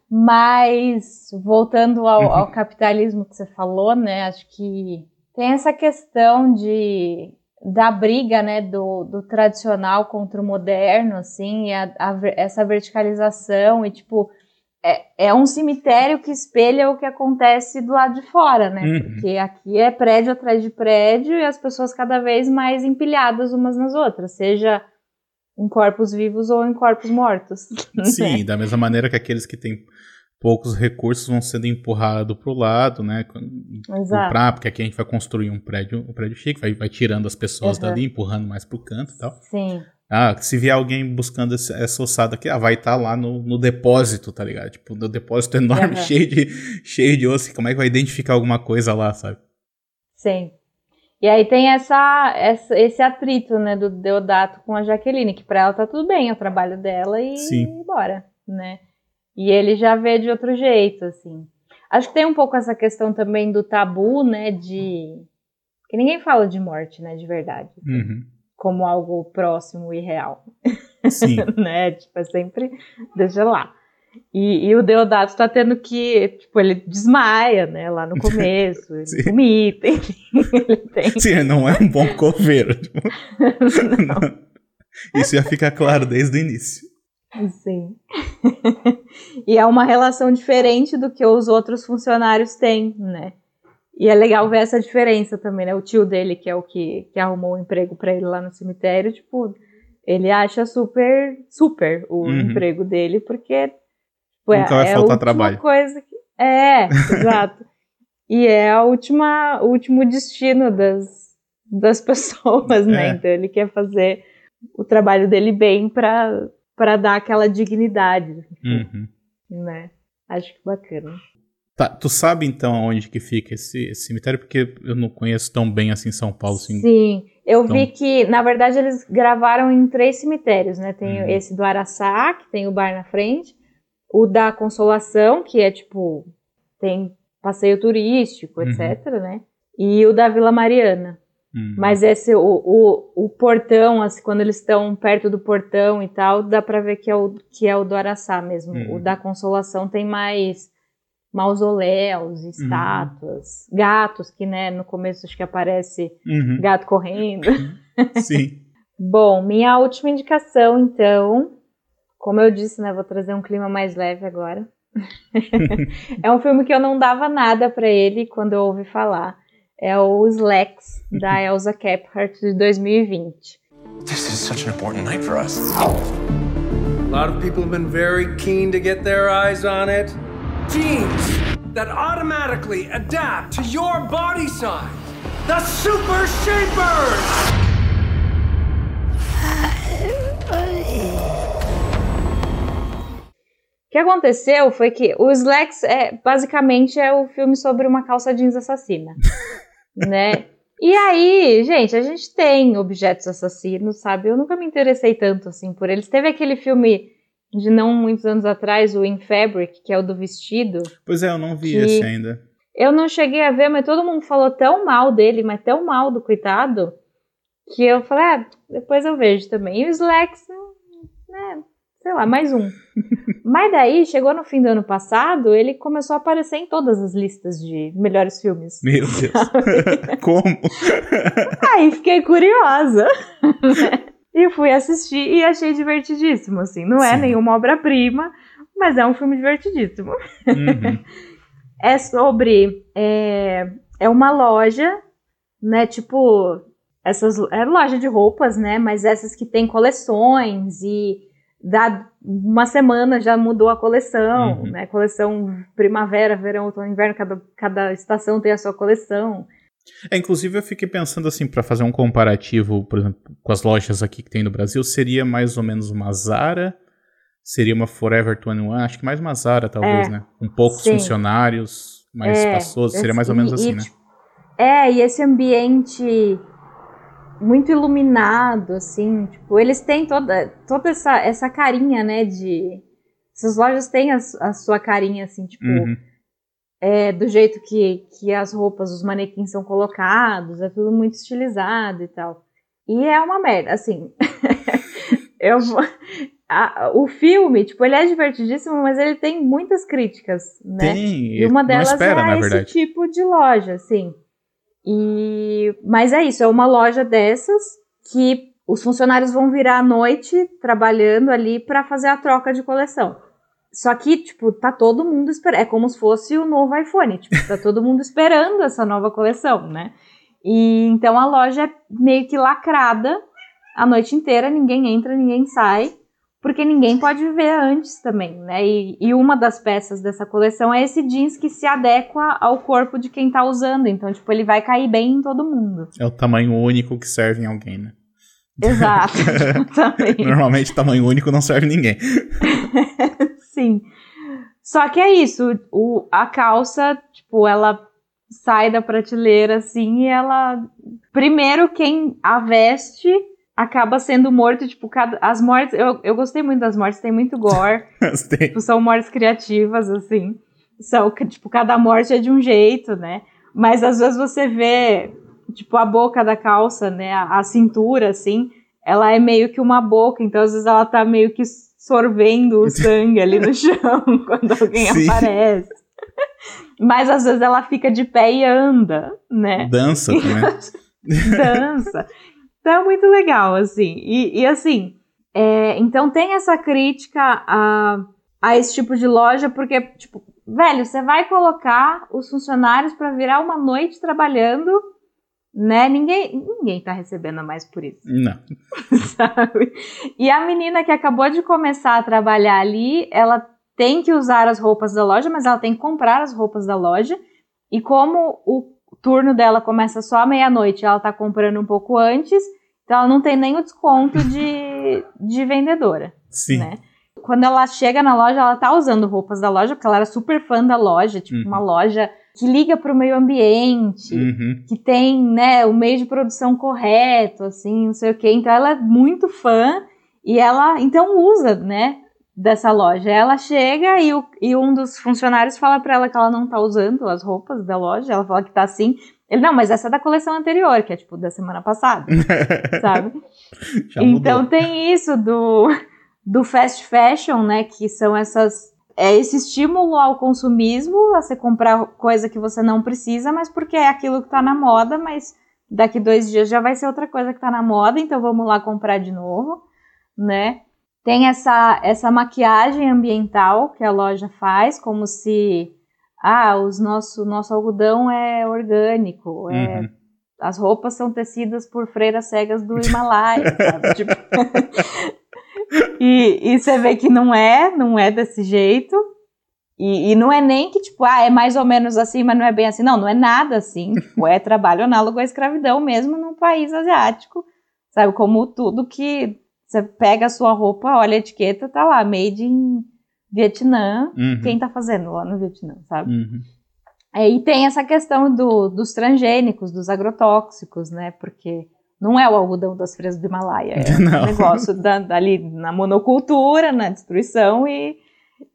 S2: Mas, voltando ao, ao, uhum. capitalismo que você falou, né? Acho que tem essa questão de da briga, né, do, do tradicional contra o moderno, assim, a, a, essa verticalização e, tipo, é, é um cemitério que espelha o que acontece do lado de fora, né? Uhum. Porque aqui é prédio atrás de prédio e as pessoas cada vez mais empilhadas umas nas outras, seja em corpos vivos ou em corpos mortos. *laughs*
S1: Sim, da mesma maneira que aqueles que têm poucos recursos vão sendo empurrados para o lado, né?
S2: Exato.
S1: Pra, porque aqui a gente vai construir um prédio, um prédio chique, vai, vai tirando as pessoas uhum. dali, empurrando mais para o canto e tal.
S2: Sim.
S1: Ah, se vier alguém buscando essa ossada aqui, ah, vai estar tá lá no, no, depósito, tá ligado? Tipo, no depósito enorme, uhum. *laughs* cheio, de, cheio de osso. Como é que vai identificar alguma coisa lá, sabe?
S2: Sim. E aí tem essa, essa, esse atrito, né, do Deodato com a Jaqueline, que pra ela tá tudo bem, é o trabalho dela e
S1: Sim.
S2: bora, né? E ele já vê de outro jeito, assim. Acho que tem um pouco essa questão também do tabu, né, de... Que ninguém fala de morte, né, de verdade.
S1: Uhum.
S2: Como algo próximo e real.
S1: Sim. *laughs*
S2: né, tipo, é sempre... Deixa lá. E, e, o Deodato tá tendo que, tipo, ele desmaia, né, lá no começo, ele *laughs* vomita, enfim, ele tem...
S1: Sim, não é um bom coveiro. Tipo... *laughs* Isso já fica claro desde o início.
S2: Sim. e é uma relação diferente do que os outros funcionários têm, né? E é legal ver essa diferença também, né? O tio dele, que é o que, que arrumou o um emprego para ele lá no cemitério, tipo, ele acha super, super o uhum. emprego dele, porque
S1: Tipo, Nunca vai é faltar trabalho.
S2: Coisa que... É, exato. E é a última, o último destino das, das *laughs* pessoas, né? É. Então ele quer fazer o trabalho dele bem para dar aquela dignidade.
S1: Uhum.
S2: Né? Acho que bacana.
S1: Tá, tu sabe então onde que fica esse, esse, cemitério? Porque eu não conheço tão bem assim São Paulo. Assim,
S2: Sim, eu vi que, na verdade, eles gravaram em três cemitérios, né? Tem uhum. esse do Araçá, que tem o bar na frente, o da Consolação, que é tipo, tem passeio turístico, uhum. etc, né? E o da Vila Mariana.
S1: Uhum.
S2: Mas esse, o, o, o portão, assim, quando eles estão perto do portão e tal, dá pra ver que é o, que é o do Araçá mesmo. Uhum. O da Consolação tem mais mausoléus, uhum. estátuas, gatos, que, né, no começo acho que aparece
S1: uhum.
S2: gato correndo.
S1: Sim. *laughs*
S2: Bom, minha última indicação, então, como eu disse, né, vou trazer um clima mais leve agora. *laughs* é um filme que eu não dava nada para ele quando eu ouvi falar. É o Slacks, da *laughs* Elsa Kephart, de 2020.
S6: This is such an important night for us. A lot of people have been very keen to get their eyes on it. Genes that automatically adapt to your body size. The Super Shapers!
S2: Que aconteceu foi que o Slacks é basicamente é o filme sobre uma calça jeans assassina, *laughs* né? E aí, gente, a gente tem objetos assassinos, sabe? Eu nunca me interessei tanto assim por eles. Teve aquele filme de não muitos anos atrás, o In Fabric, que é o do vestido.
S1: Pois é, eu não vi esse ainda.
S2: Eu não cheguei a ver, mas todo mundo falou tão mal dele, mas tão mal do coitado, que eu falei, ah, depois eu vejo também. E o Slacks, né, sei lá, mais um. Mas daí, chegou no fim do ano passado, ele começou a aparecer em todas as listas de melhores filmes.
S1: Meu Deus. *laughs* Como?
S2: Aí fiquei curiosa. e fui assistir e achei divertidíssimo, assim. Não é Sim. nenhuma obra-prima, mas é um filme divertidíssimo.
S1: Uhum. *laughs*
S2: é sobre. É, é uma loja, né? Tipo. Essas. É loja de roupas, né? Mas essas que tem coleções e. Da uma semana já mudou a coleção, uhum. né? Coleção primavera, verão, outono, inverno, cada, cada estação tem a sua coleção.
S1: É, inclusive eu fiquei pensando assim, para fazer um comparativo, por exemplo, com as lojas aqui que tem no Brasil, seria mais ou menos uma Zara, seria uma Forever 21, acho que mais uma Zara talvez, é, né? Com poucos sim. funcionários, mais é, espaçoso, seria mais ou menos assim, e, né?
S2: É, e esse ambiente muito iluminado, assim, tipo, eles têm toda, toda essa, essa carinha, né, de... Essas lojas têm a, a sua carinha, assim, tipo... Uhum é, do jeito que, que as roupas, os manequins são colocados, é tudo muito estilizado e tal. E é uma merda, assim. *laughs* eu a, o filme, tipo, ele é divertidíssimo, mas ele tem muitas críticas, né?
S1: Tem,
S2: e uma delas
S1: espera,
S2: é esse tipo de loja, assim. E mas é isso, é uma loja dessas que os funcionários vão virar à noite trabalhando ali para fazer a troca de coleção. Só que, tipo, tá todo mundo esperando. É como se fosse o novo iPhone. Tipo, tá todo mundo *laughs* esperando essa nova coleção, né? E então a loja é meio que lacrada a noite inteira, ninguém entra, ninguém sai, porque ninguém pode ver antes também, né? E, e, uma das peças dessa coleção é esse jeans que se adequa ao corpo de quem tá usando. Então, tipo, ele vai cair bem em todo mundo.
S1: É o tamanho único que serve em alguém, né?
S2: Exato. *laughs*
S1: Normalmente tamanho único não serve ninguém. *laughs*
S2: Sim. Só que é isso, o, a calça, tipo, ela sai da prateleira assim e ela. Primeiro, quem a veste acaba sendo morto, tipo, cada, as mortes. Eu, eu gostei muito das mortes, tem muito gore. *laughs* tipo, são mortes criativas, assim. São, tipo, cada morte é de um jeito, né? Mas às vezes você vê, tipo, a boca da calça, né? A, a cintura, assim, ela é meio que uma boca, então às vezes ela tá meio que sorvendo o sangue ali no *laughs* chão quando alguém Sim. aparece. Mas às vezes ela fica de pé e anda, né?
S1: Dança né? *laughs*
S2: Dança. Então é muito legal, assim. E, e assim, é, então tem essa crítica a, a esse tipo de loja, porque, tipo, velho, você vai colocar os funcionários para virar uma noite trabalhando né? Ninguém, ninguém tá recebendo mais por isso.
S1: Não. *laughs*
S2: Sabe? E a menina que acabou de começar a trabalhar ali, ela tem que usar as roupas da loja, mas ela tem que comprar as roupas da loja. E como o turno dela começa só à meia-noite, ela tá comprando um pouco antes, então ela não tem nem o desconto de, *laughs* de vendedora.
S1: Sim.
S2: Né? Quando ela chega na loja, ela tá usando roupas da loja, porque ela era super fã da loja, tipo, uhum. uma loja que liga para o meio ambiente,
S1: uhum.
S2: que tem, né, o meio de produção correto, assim, não sei o quê. Então ela é muito fã e ela então usa, né, dessa loja. Ela chega e, o, e um dos funcionários fala para ela que ela não tá usando as roupas da loja, ela fala que tá assim. Ele, não, mas essa é da coleção anterior, que é tipo da semana passada, *laughs* sabe? então tem isso do, do fast fashion, né, que são essas é esse estímulo ao consumismo, a você comprar coisa que você não precisa, mas porque é aquilo que está na moda, mas daqui dois dias já vai ser outra coisa que está na moda, então vamos lá comprar de novo, né? Tem essa, essa maquiagem ambiental que a loja faz, como se ah, os nosso, nosso algodão é orgânico, é, uhum. as roupas são tecidas por freiras cegas do Himalaia, *laughs* tipo, *laughs* e, e você vê que não é, não é desse jeito. E, e, não é nem que, tipo, ah, é mais ou menos assim, mas não é bem assim. Não, não é nada assim. *laughs* Tipo, é trabalho análogo à escravidão mesmo num país asiático. Sabe, como tudo que você pega a sua roupa, olha a etiqueta, tá lá, made in Vietnã. Uhum. Quem tá fazendo lá no Vietnã, sabe?
S1: Uhum.
S2: É, e tem essa questão do, dos transgênicos, dos agrotóxicos, né? Porque não é o algodão das fresas do Himalaia, é *laughs* um negócio da, ali na monocultura, na destruição e,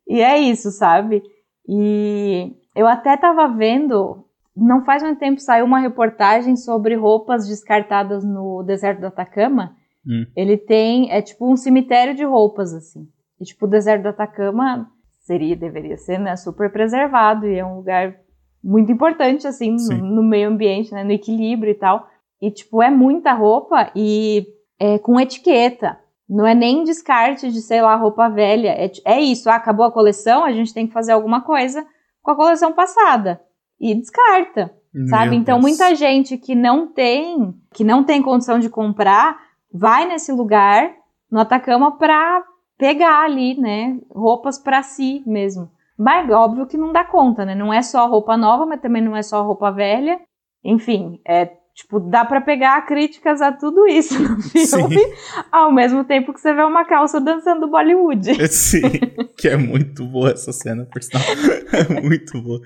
S2: e é isso, sabe? E eu até estava vendo, não faz muito tempo saiu uma reportagem sobre roupas descartadas no deserto do Atacama.
S1: Hum.
S2: Ele tem, é tipo um cemitério de roupas, assim. E tipo, o deserto do Atacama seria, deveria ser, né, super preservado e é um lugar muito importante, assim, no, no meio ambiente, né, no equilíbrio e tal. E, tipo, é muita roupa e é com etiqueta. Não é nem descarte de, sei lá, roupa velha. É, é isso, ah, acabou a coleção, a gente tem que fazer alguma coisa com a coleção passada e descarta, Meu sabe? Então Deus. muita gente que não tem, que não tem condição de comprar, vai nesse lugar no Atacama para pegar ali, né, roupas para si mesmo. Mas óbvio que não dá conta, né? Não é só roupa nova, mas também não é só roupa velha. Enfim, é Tipo, dá para pegar críticas a tudo isso no *laughs* filme, Sim. ao mesmo tempo que você vê uma calça dançando Bollywood. *laughs*
S1: Sim, que é muito boa essa cena, por sinal. *laughs* É muito boa.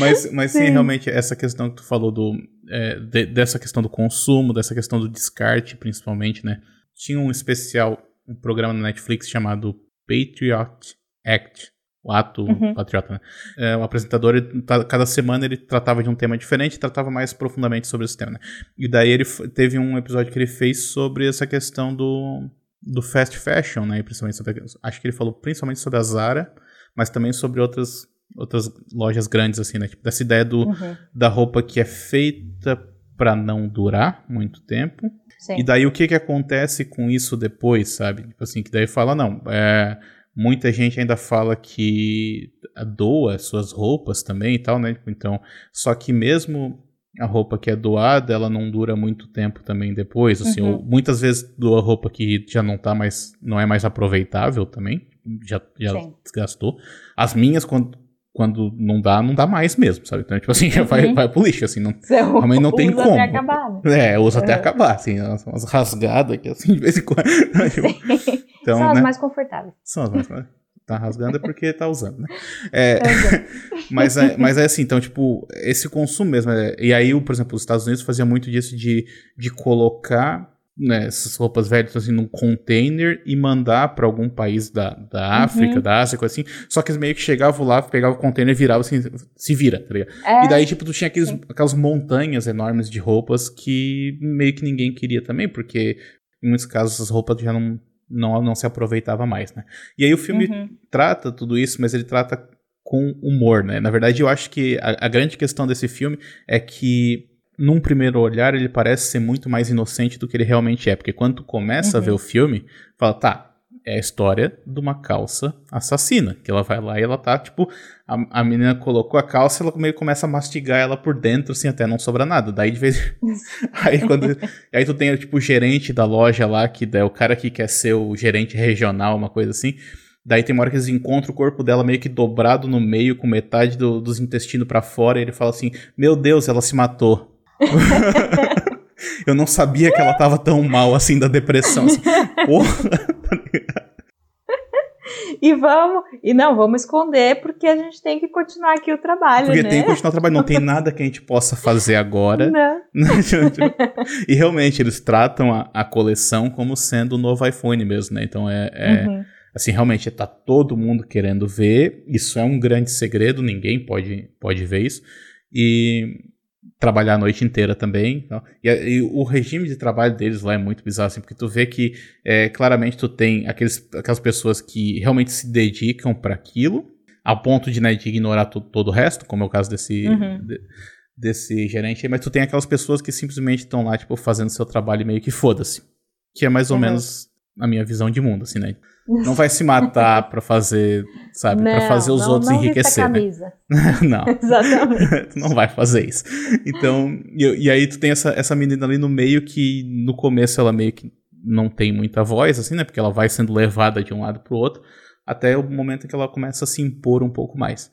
S1: Mas, mas sim. sim realmente, essa questão que tu falou do. É, de, dessa questão do consumo, dessa questão do descarte, principalmente, né? Tinha um especial, um programa na Netflix chamado Patriot Act, o ato uhum. patriota, né? É, o apresentador, ele, cada semana ele tratava de um tema diferente, tratava mais profundamente sobre esse tema, né? E daí ele teve um episódio que ele fez sobre essa questão do, do fast fashion, né? principalmente sobre, acho que ele falou principalmente sobre a Zara, mas também sobre outras, outras lojas grandes, assim, né? Tipo, dessa ideia do, uhum. da roupa que é feita para não durar muito tempo. Sim. E daí o que que acontece com isso depois, sabe? Tipo assim, que daí fala, não, é Muita gente ainda fala que doa suas roupas também e tal, né? Então, só que mesmo a roupa que é doada, ela não dura muito tempo também depois, assim, uhum. ou muitas vezes doa roupa que já não tá mais, não é mais aproveitável também, já, já desgastou. As minhas, quando, quando não dá, não dá mais mesmo, sabe? Então, tipo assim, *laughs* uhum. vai, vai pro lixo, assim, não, realmente não tem como. Até acabar, né? É, usa uhum. até acabar, assim, umas rasgadas aqui, assim, de vez em quando. *laughs*
S2: Então, São né? as mais confortáveis.
S1: São as mais *laughs* Tá rasgando é porque tá usando, né? *laughs* É, *laughs* mas, é, mas é assim, então, tipo, esse consumo mesmo. É, e aí, por exemplo, os Estados Unidos fazia muito disso de, de colocar né, essas roupas velhas assim num container e mandar para algum país da, da África, uhum. da Ásia, coisa assim. Só que eles meio que chegavam lá, pegavam o container e viravam assim, se vira, tá ligado? É, e daí, tipo, tu tinha aqueles, aquelas montanhas enormes de roupas que meio que ninguém queria também, porque em muitos casos as roupas já não não, não se aproveitava mais, né? E aí o filme uhum. trata tudo isso, mas ele trata com humor, né? Na verdade, eu acho que a, a, grande questão desse filme é que, num primeiro olhar, ele parece ser muito mais inocente do que ele realmente é. Porque quando tu começa uhum. a ver uhum. o filme, fala, tá, é a história de uma calça assassina. Que ela vai lá e ela tá, tipo, a, a menina colocou a calça, ela meio começa a mastigar ela por dentro, assim, até não sobra nada. Daí de vez. *laughs* aí quando. aí tu tem, tipo, o gerente da loja lá, que é o cara que quer ser o gerente regional, uma coisa assim. Daí tem uma hora que eles encontram o corpo dela meio que dobrado no meio, com metade do, dos intestinos para fora, e ele fala assim: Meu Deus, ela se matou. *laughs* Eu não sabia que ela tava tão mal assim da depressão. Assim, porra, *laughs* *laughs*
S2: e vamos, e não, vamos esconder porque a gente tem que continuar aqui o trabalho,
S1: porque
S2: né?
S1: tem que continuar o trabalho, não tem nada que a gente possa fazer agora. *laughs* Não. *laughs* e realmente, eles tratam a, a, coleção como sendo o novo iPhone mesmo, né? Então é, é uhum. assim, realmente tá todo mundo querendo ver, isso é um grande segredo, ninguém pode, pode ver isso. E trabalhar a noite inteira também. Então, e, e, o regime de trabalho deles lá é muito bizarro, assim, porque tu vê que é, claramente tu tem aqueles, aquelas pessoas que realmente se dedicam para aquilo, ao ponto de, né, de ignorar todo o resto, como é o caso desse, uhum. de, desse gerente, mas tu tem aquelas pessoas que simplesmente estão lá, tipo, fazendo seu trabalho meio que foda-se. Que é mais ou uhum. menos a minha visão de mundo, assim, né? *laughs* Não vai se matar para fazer, sabe, para fazer os não, outros não enriquecer. Né? *laughs* não. *laughs* Exatamente. tu não vai fazer isso. Então, e, e, aí tu tem essa, essa menina ali no meio que no começo ela meio que não tem muita voz, assim, né? Porque ela vai sendo levada de um lado pro outro, até o momento em que ela começa a se impor um pouco mais.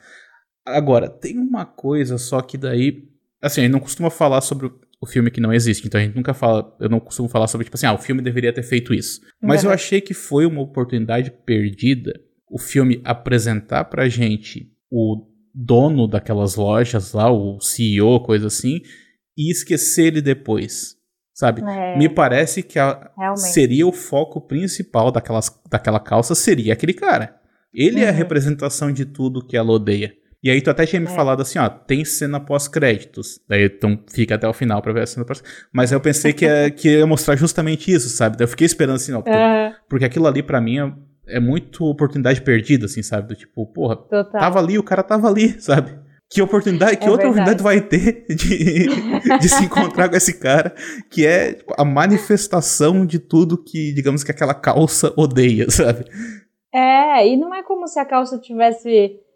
S1: Agora, tem uma coisa só que daí. Assim, a gente não costuma falar sobre o filme que não existe. Então a gente nunca fala, eu não costumo falar sobre, tipo assim, ah, o filme deveria ter feito isso. Mas uhum. eu achei que foi uma oportunidade perdida o filme apresentar pra gente o dono daquelas lojas lá, o CEO, coisa assim, e esquecer ele depois. Sabe? É. Me parece que a, seria o foco principal daquelas, daquela calça, seria aquele cara. Ele uhum. é a uhum. representação de tudo que ela odeia. E aí tu até tinha me é. falado assim, ó, tem cena pós-créditos. Daí então fica até o final pra ver a cena pós Mas eu pensei que, ia, *laughs* que ia mostrar justamente isso, sabe? Daí eu fiquei esperando assim, ó, porque, é. porque aquilo ali para mim é, é muito oportunidade perdida, assim, sabe? Do tipo, porra, Total. tava ali, o cara tava ali, *laughs* sabe? Que oportunidade, que é outra verdade. oportunidade vai ter de, *laughs* de se encontrar com esse cara, que é tipo, a manifestação de tudo que, digamos que aquela calça odeia, sabe?
S2: É, e não é como se a calça tivesse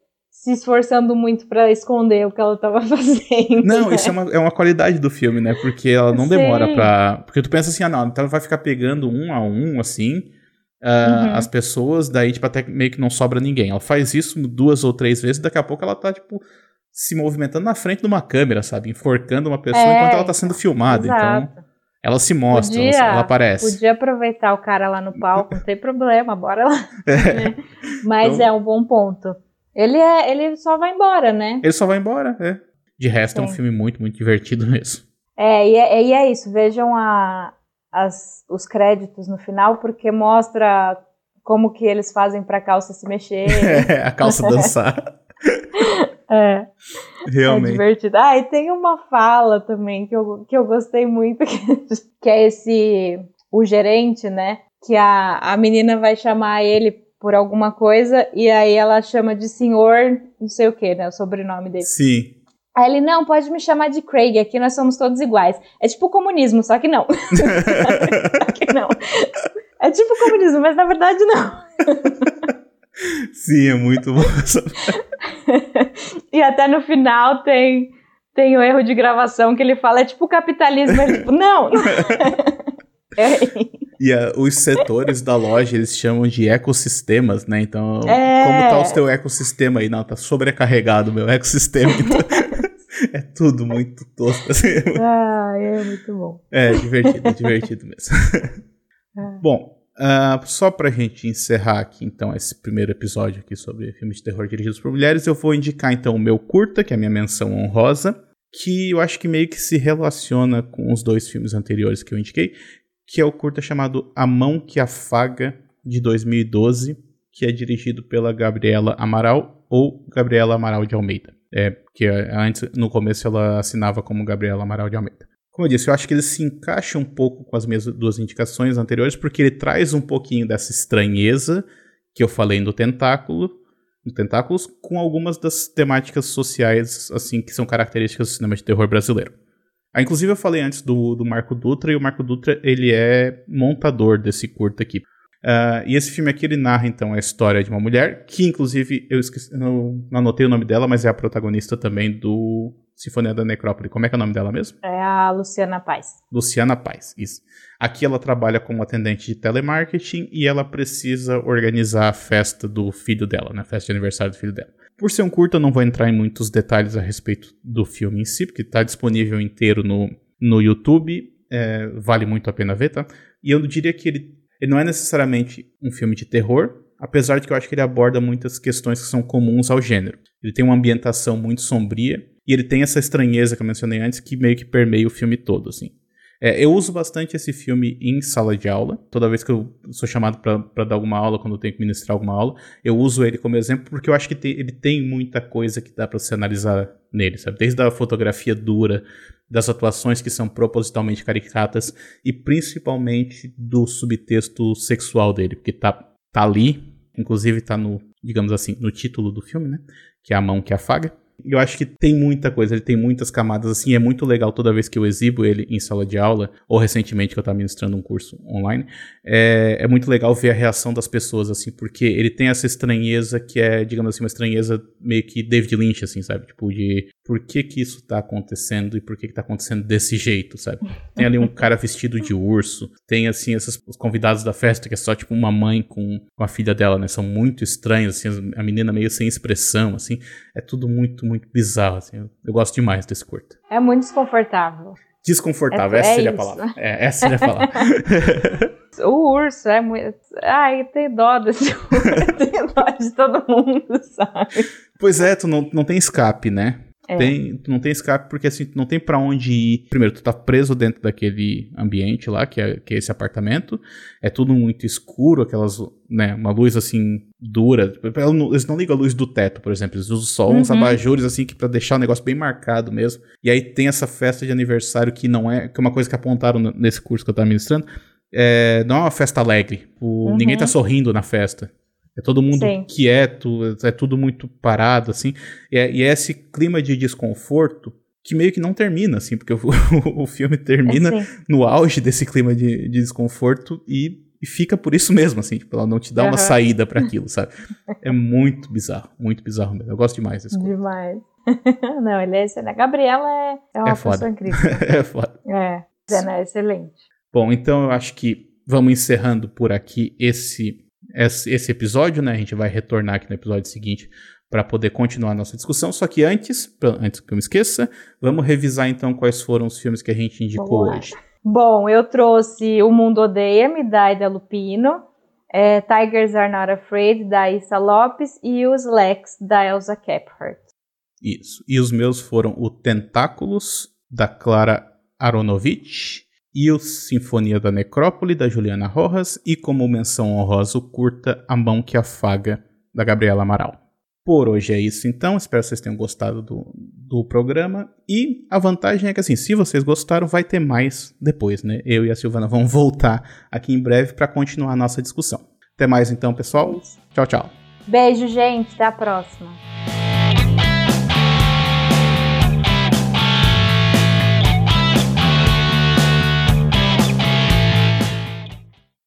S2: se esforçando muito para esconder o que ela tava *laughs* fazendo.
S1: Não,
S2: né?
S1: isso é uma, é uma qualidade do filme, né? Porque ela não
S2: Sim.
S1: demora pra. Porque tu pensa assim, ah, não, então ela vai ficar pegando um a um, assim, ah,
S2: Uhum.
S1: as pessoas, daí, tipo, até meio que não sobra ninguém. Ela faz isso duas ou três vezes, daqui a pouco ela tá, tipo, se movimentando na frente de uma câmera, sabe? Enforcando uma pessoa
S2: É,
S1: enquanto ela tá sendo filmada. Então,
S2: Exato.
S1: ela se mostra, ela,
S2: Podia-
S1: ela aparece.
S2: Podia aproveitar o cara lá no palco, não tem problema, bora lá. *laughs*
S1: É.
S2: Mas
S1: Então-
S2: é um bom ponto. Ele, é, ele só vai embora, né?
S1: Ele só vai embora, é. De resto, é um
S2: Sim.
S1: filme muito, muito divertido *laughs* mesmo.
S2: É, e é, e é isso. Vejam a, as, os créditos no final, porque mostra como que eles fazem pra calça se mexer. *laughs*
S1: a calça *laughs* dançar.
S2: é, é
S1: Realmente.
S2: divertido. Ah, e tem uma fala também que eu, que eu gostei muito, que, que é esse, o gerente, né? Que a, a menina vai chamar ele por alguma coisa, e aí ela chama de senhor, não sei o que, né? O sobrenome dele.
S1: Sim.
S2: Aí ele, não, pode me chamar de Craig, aqui nós somos todos iguais. É tipo comunismo, só que não. *laughs* só que não. É tipo comunismo, mas na verdade não.
S1: Sim, é muito bom. essa- *laughs*
S2: E até no final tem, tem o erro de gravação que ele fala, é tipo capitalismo. Ele, tipo, não. *laughs* não. É,
S1: E ah, os setores da loja eles chamam de ecossistemas, né? Então,
S2: É.
S1: como tá o teu ecossistema aí? Não, tá sobrecarregado o meu ecossistema. então- *laughs* é tudo muito tosco. Assim.
S2: ah, é muito bom.
S1: É divertido, é divertido mesmo. *laughs* Bom, ah, só pra gente encerrar aqui então esse primeiro episódio aqui sobre filmes de terror dirigidos por mulheres, eu vou indicar então o meu curta, que é a minha menção honrosa, que eu acho que meio que se relaciona com os dois filmes anteriores que eu indiquei, que é o curta chamado A Mão que Afaga, de 2012, que é dirigido pela Gabriela Amaral ou Gabriela Amaral de Almeida. É, que antes, no começo ela assinava como Gabriela Amaral de Almeida. Como eu disse, eu acho que ele se encaixa um pouco com as minhas duas indicações anteriores, porque ele traz um pouquinho dessa estranheza que eu falei no Tentáculo, no Tentáculos, com algumas das temáticas sociais, assim, que são características do cinema de terror brasileiro. Ah, inclusive eu falei antes do, do Marco Dutra, e o Marco Dutra, ele é montador desse curta aqui. Ah, e esse filme aqui, ele narra, então, a história de uma mulher, que inclusive, eu esqueci, não, não anotei o nome dela, mas é a protagonista também do Sinfonia da Necrópole. Como é que é o nome dela mesmo?
S2: É a Luciana Paz.
S1: Luciana Paz, isso. Aqui ela trabalha como atendente de telemarketing e ela precisa organizar a festa do filho dela, né? A festa de aniversário do filho dela. Por ser um curto, eu não vou entrar em muitos detalhes a respeito do filme em si, porque está disponível inteiro no, no YouTube. é, vale muito a pena ver, tá? E eu diria que ele, ele não é necessariamente um filme de terror, apesar de que eu acho que ele aborda muitas questões que são comuns ao gênero. Ele tem uma ambientação muito sombria e ele tem essa estranheza que eu mencionei antes que meio que permeia o filme todo, assim. É, eu uso bastante esse filme em sala de aula. Toda vez que eu sou chamado para dar alguma aula, quando eu tenho que ministrar alguma aula, eu uso ele como exemplo porque eu acho que tem- ele tem muita coisa que dá para se analisar nele, sabe? Desde a fotografia dura, das atuações que são propositalmente caricatas e principalmente do subtexto sexual dele, porque tá, tá ali, inclusive tá no, digamos assim, no título do filme, né? Que é a mão que afaga. Eu acho que tem muita coisa, ele tem muitas camadas, assim, é muito legal toda vez que eu exibo ele em sala de aula, ou recentemente que eu estava ministrando um curso online, é, é muito legal ver a reação das pessoas, assim, porque ele tem essa estranheza que é, digamos assim, uma estranheza meio que David Lynch, assim, sabe? Tipo, de por que que isso tá acontecendo e por que que tá acontecendo desse jeito, sabe? Tem ali um *laughs* cara vestido de urso, tem, assim, esses, os convidados da festa, que é só, tipo, uma mãe com, com a filha dela, né? São muito estranhos, assim, a menina meio sem expressão, assim, é tudo muito, muito bizarro, assim. Eu, eu gosto demais desse curta.
S2: É muito desconfortável.
S1: Desconfortável,
S2: É-
S1: essa
S2: é
S1: seria a
S2: isso.
S1: palavra. É, essa seria a palavra. *laughs*
S2: O urso é muito. Ai, tenho dó desse *laughs* urso. Tenho dó de todo mundo, sabe?
S1: Pois é, tu não, não tem escape, né?
S2: É.
S1: Tem, tu não tem escape porque assim, tu não tem pra onde ir. Primeiro, tu tá preso dentro daquele ambiente lá, que é, que é esse apartamento. É tudo muito escuro, aquelas, né, uma luz assim dura. Eles não ligam a luz do teto, por exemplo. Eles usam só uns
S2: Uhum.
S1: abajures assim que para deixar o negócio bem marcado mesmo. E aí tem essa festa de aniversário que não é, que é uma coisa que apontaram nesse curso que eu tava ministrando. É, não é uma festa alegre. O-
S2: Uhum.
S1: Ninguém tá sorrindo na festa. É todo mundo
S2: Sim.
S1: quieto, é tudo muito parado, assim. E é, e é esse clima de desconforto que meio que não termina, assim, porque *laughs* o, o filme termina
S2: Assim,
S1: no auge desse clima de, de desconforto e e fica por isso mesmo, assim, tipo, ela não te dá uhum. uma saída para aquilo, sabe? *laughs* É muito bizarro, muito bizarro mesmo. Eu gosto demais desse
S2: Demais. *laughs* não, ele é excelente. A Gabriela é, é uma é pessoa incrível.
S1: é foda.
S2: É, Zena é excelente.
S1: Bom, então eu acho que vamos encerrando por aqui esse, esse episódio, né? A gente vai retornar aqui no episódio seguinte para poder continuar a nossa discussão. Só que antes, pra, antes que eu me esqueça, vamos revisar então quais foram os filmes que a gente indicou hoje.
S2: Bom, eu trouxe O Mundo Odeia-me, da Aida Lupino, é, Tigers Are Not Afraid, da Issa Lopes, e Os Lex, da Elsa Kephart.
S1: Isso. E os meus foram o Tentáculos, da Clara Aronovich, e o Sinfonia da Necrópole, da Juliana Rojas, e como menção honrosa, curta A Mão que Afaga, da Gabriela Amaral. Por hoje é isso então, espero que vocês tenham gostado do, do programa. E a vantagem é que assim, se vocês gostaram, vai ter mais depois, né? Eu e a Silvana vamos voltar aqui em breve para continuar a nossa discussão. Até mais então, pessoal. Tchau, tchau.
S2: Beijo, gente. Até a próxima.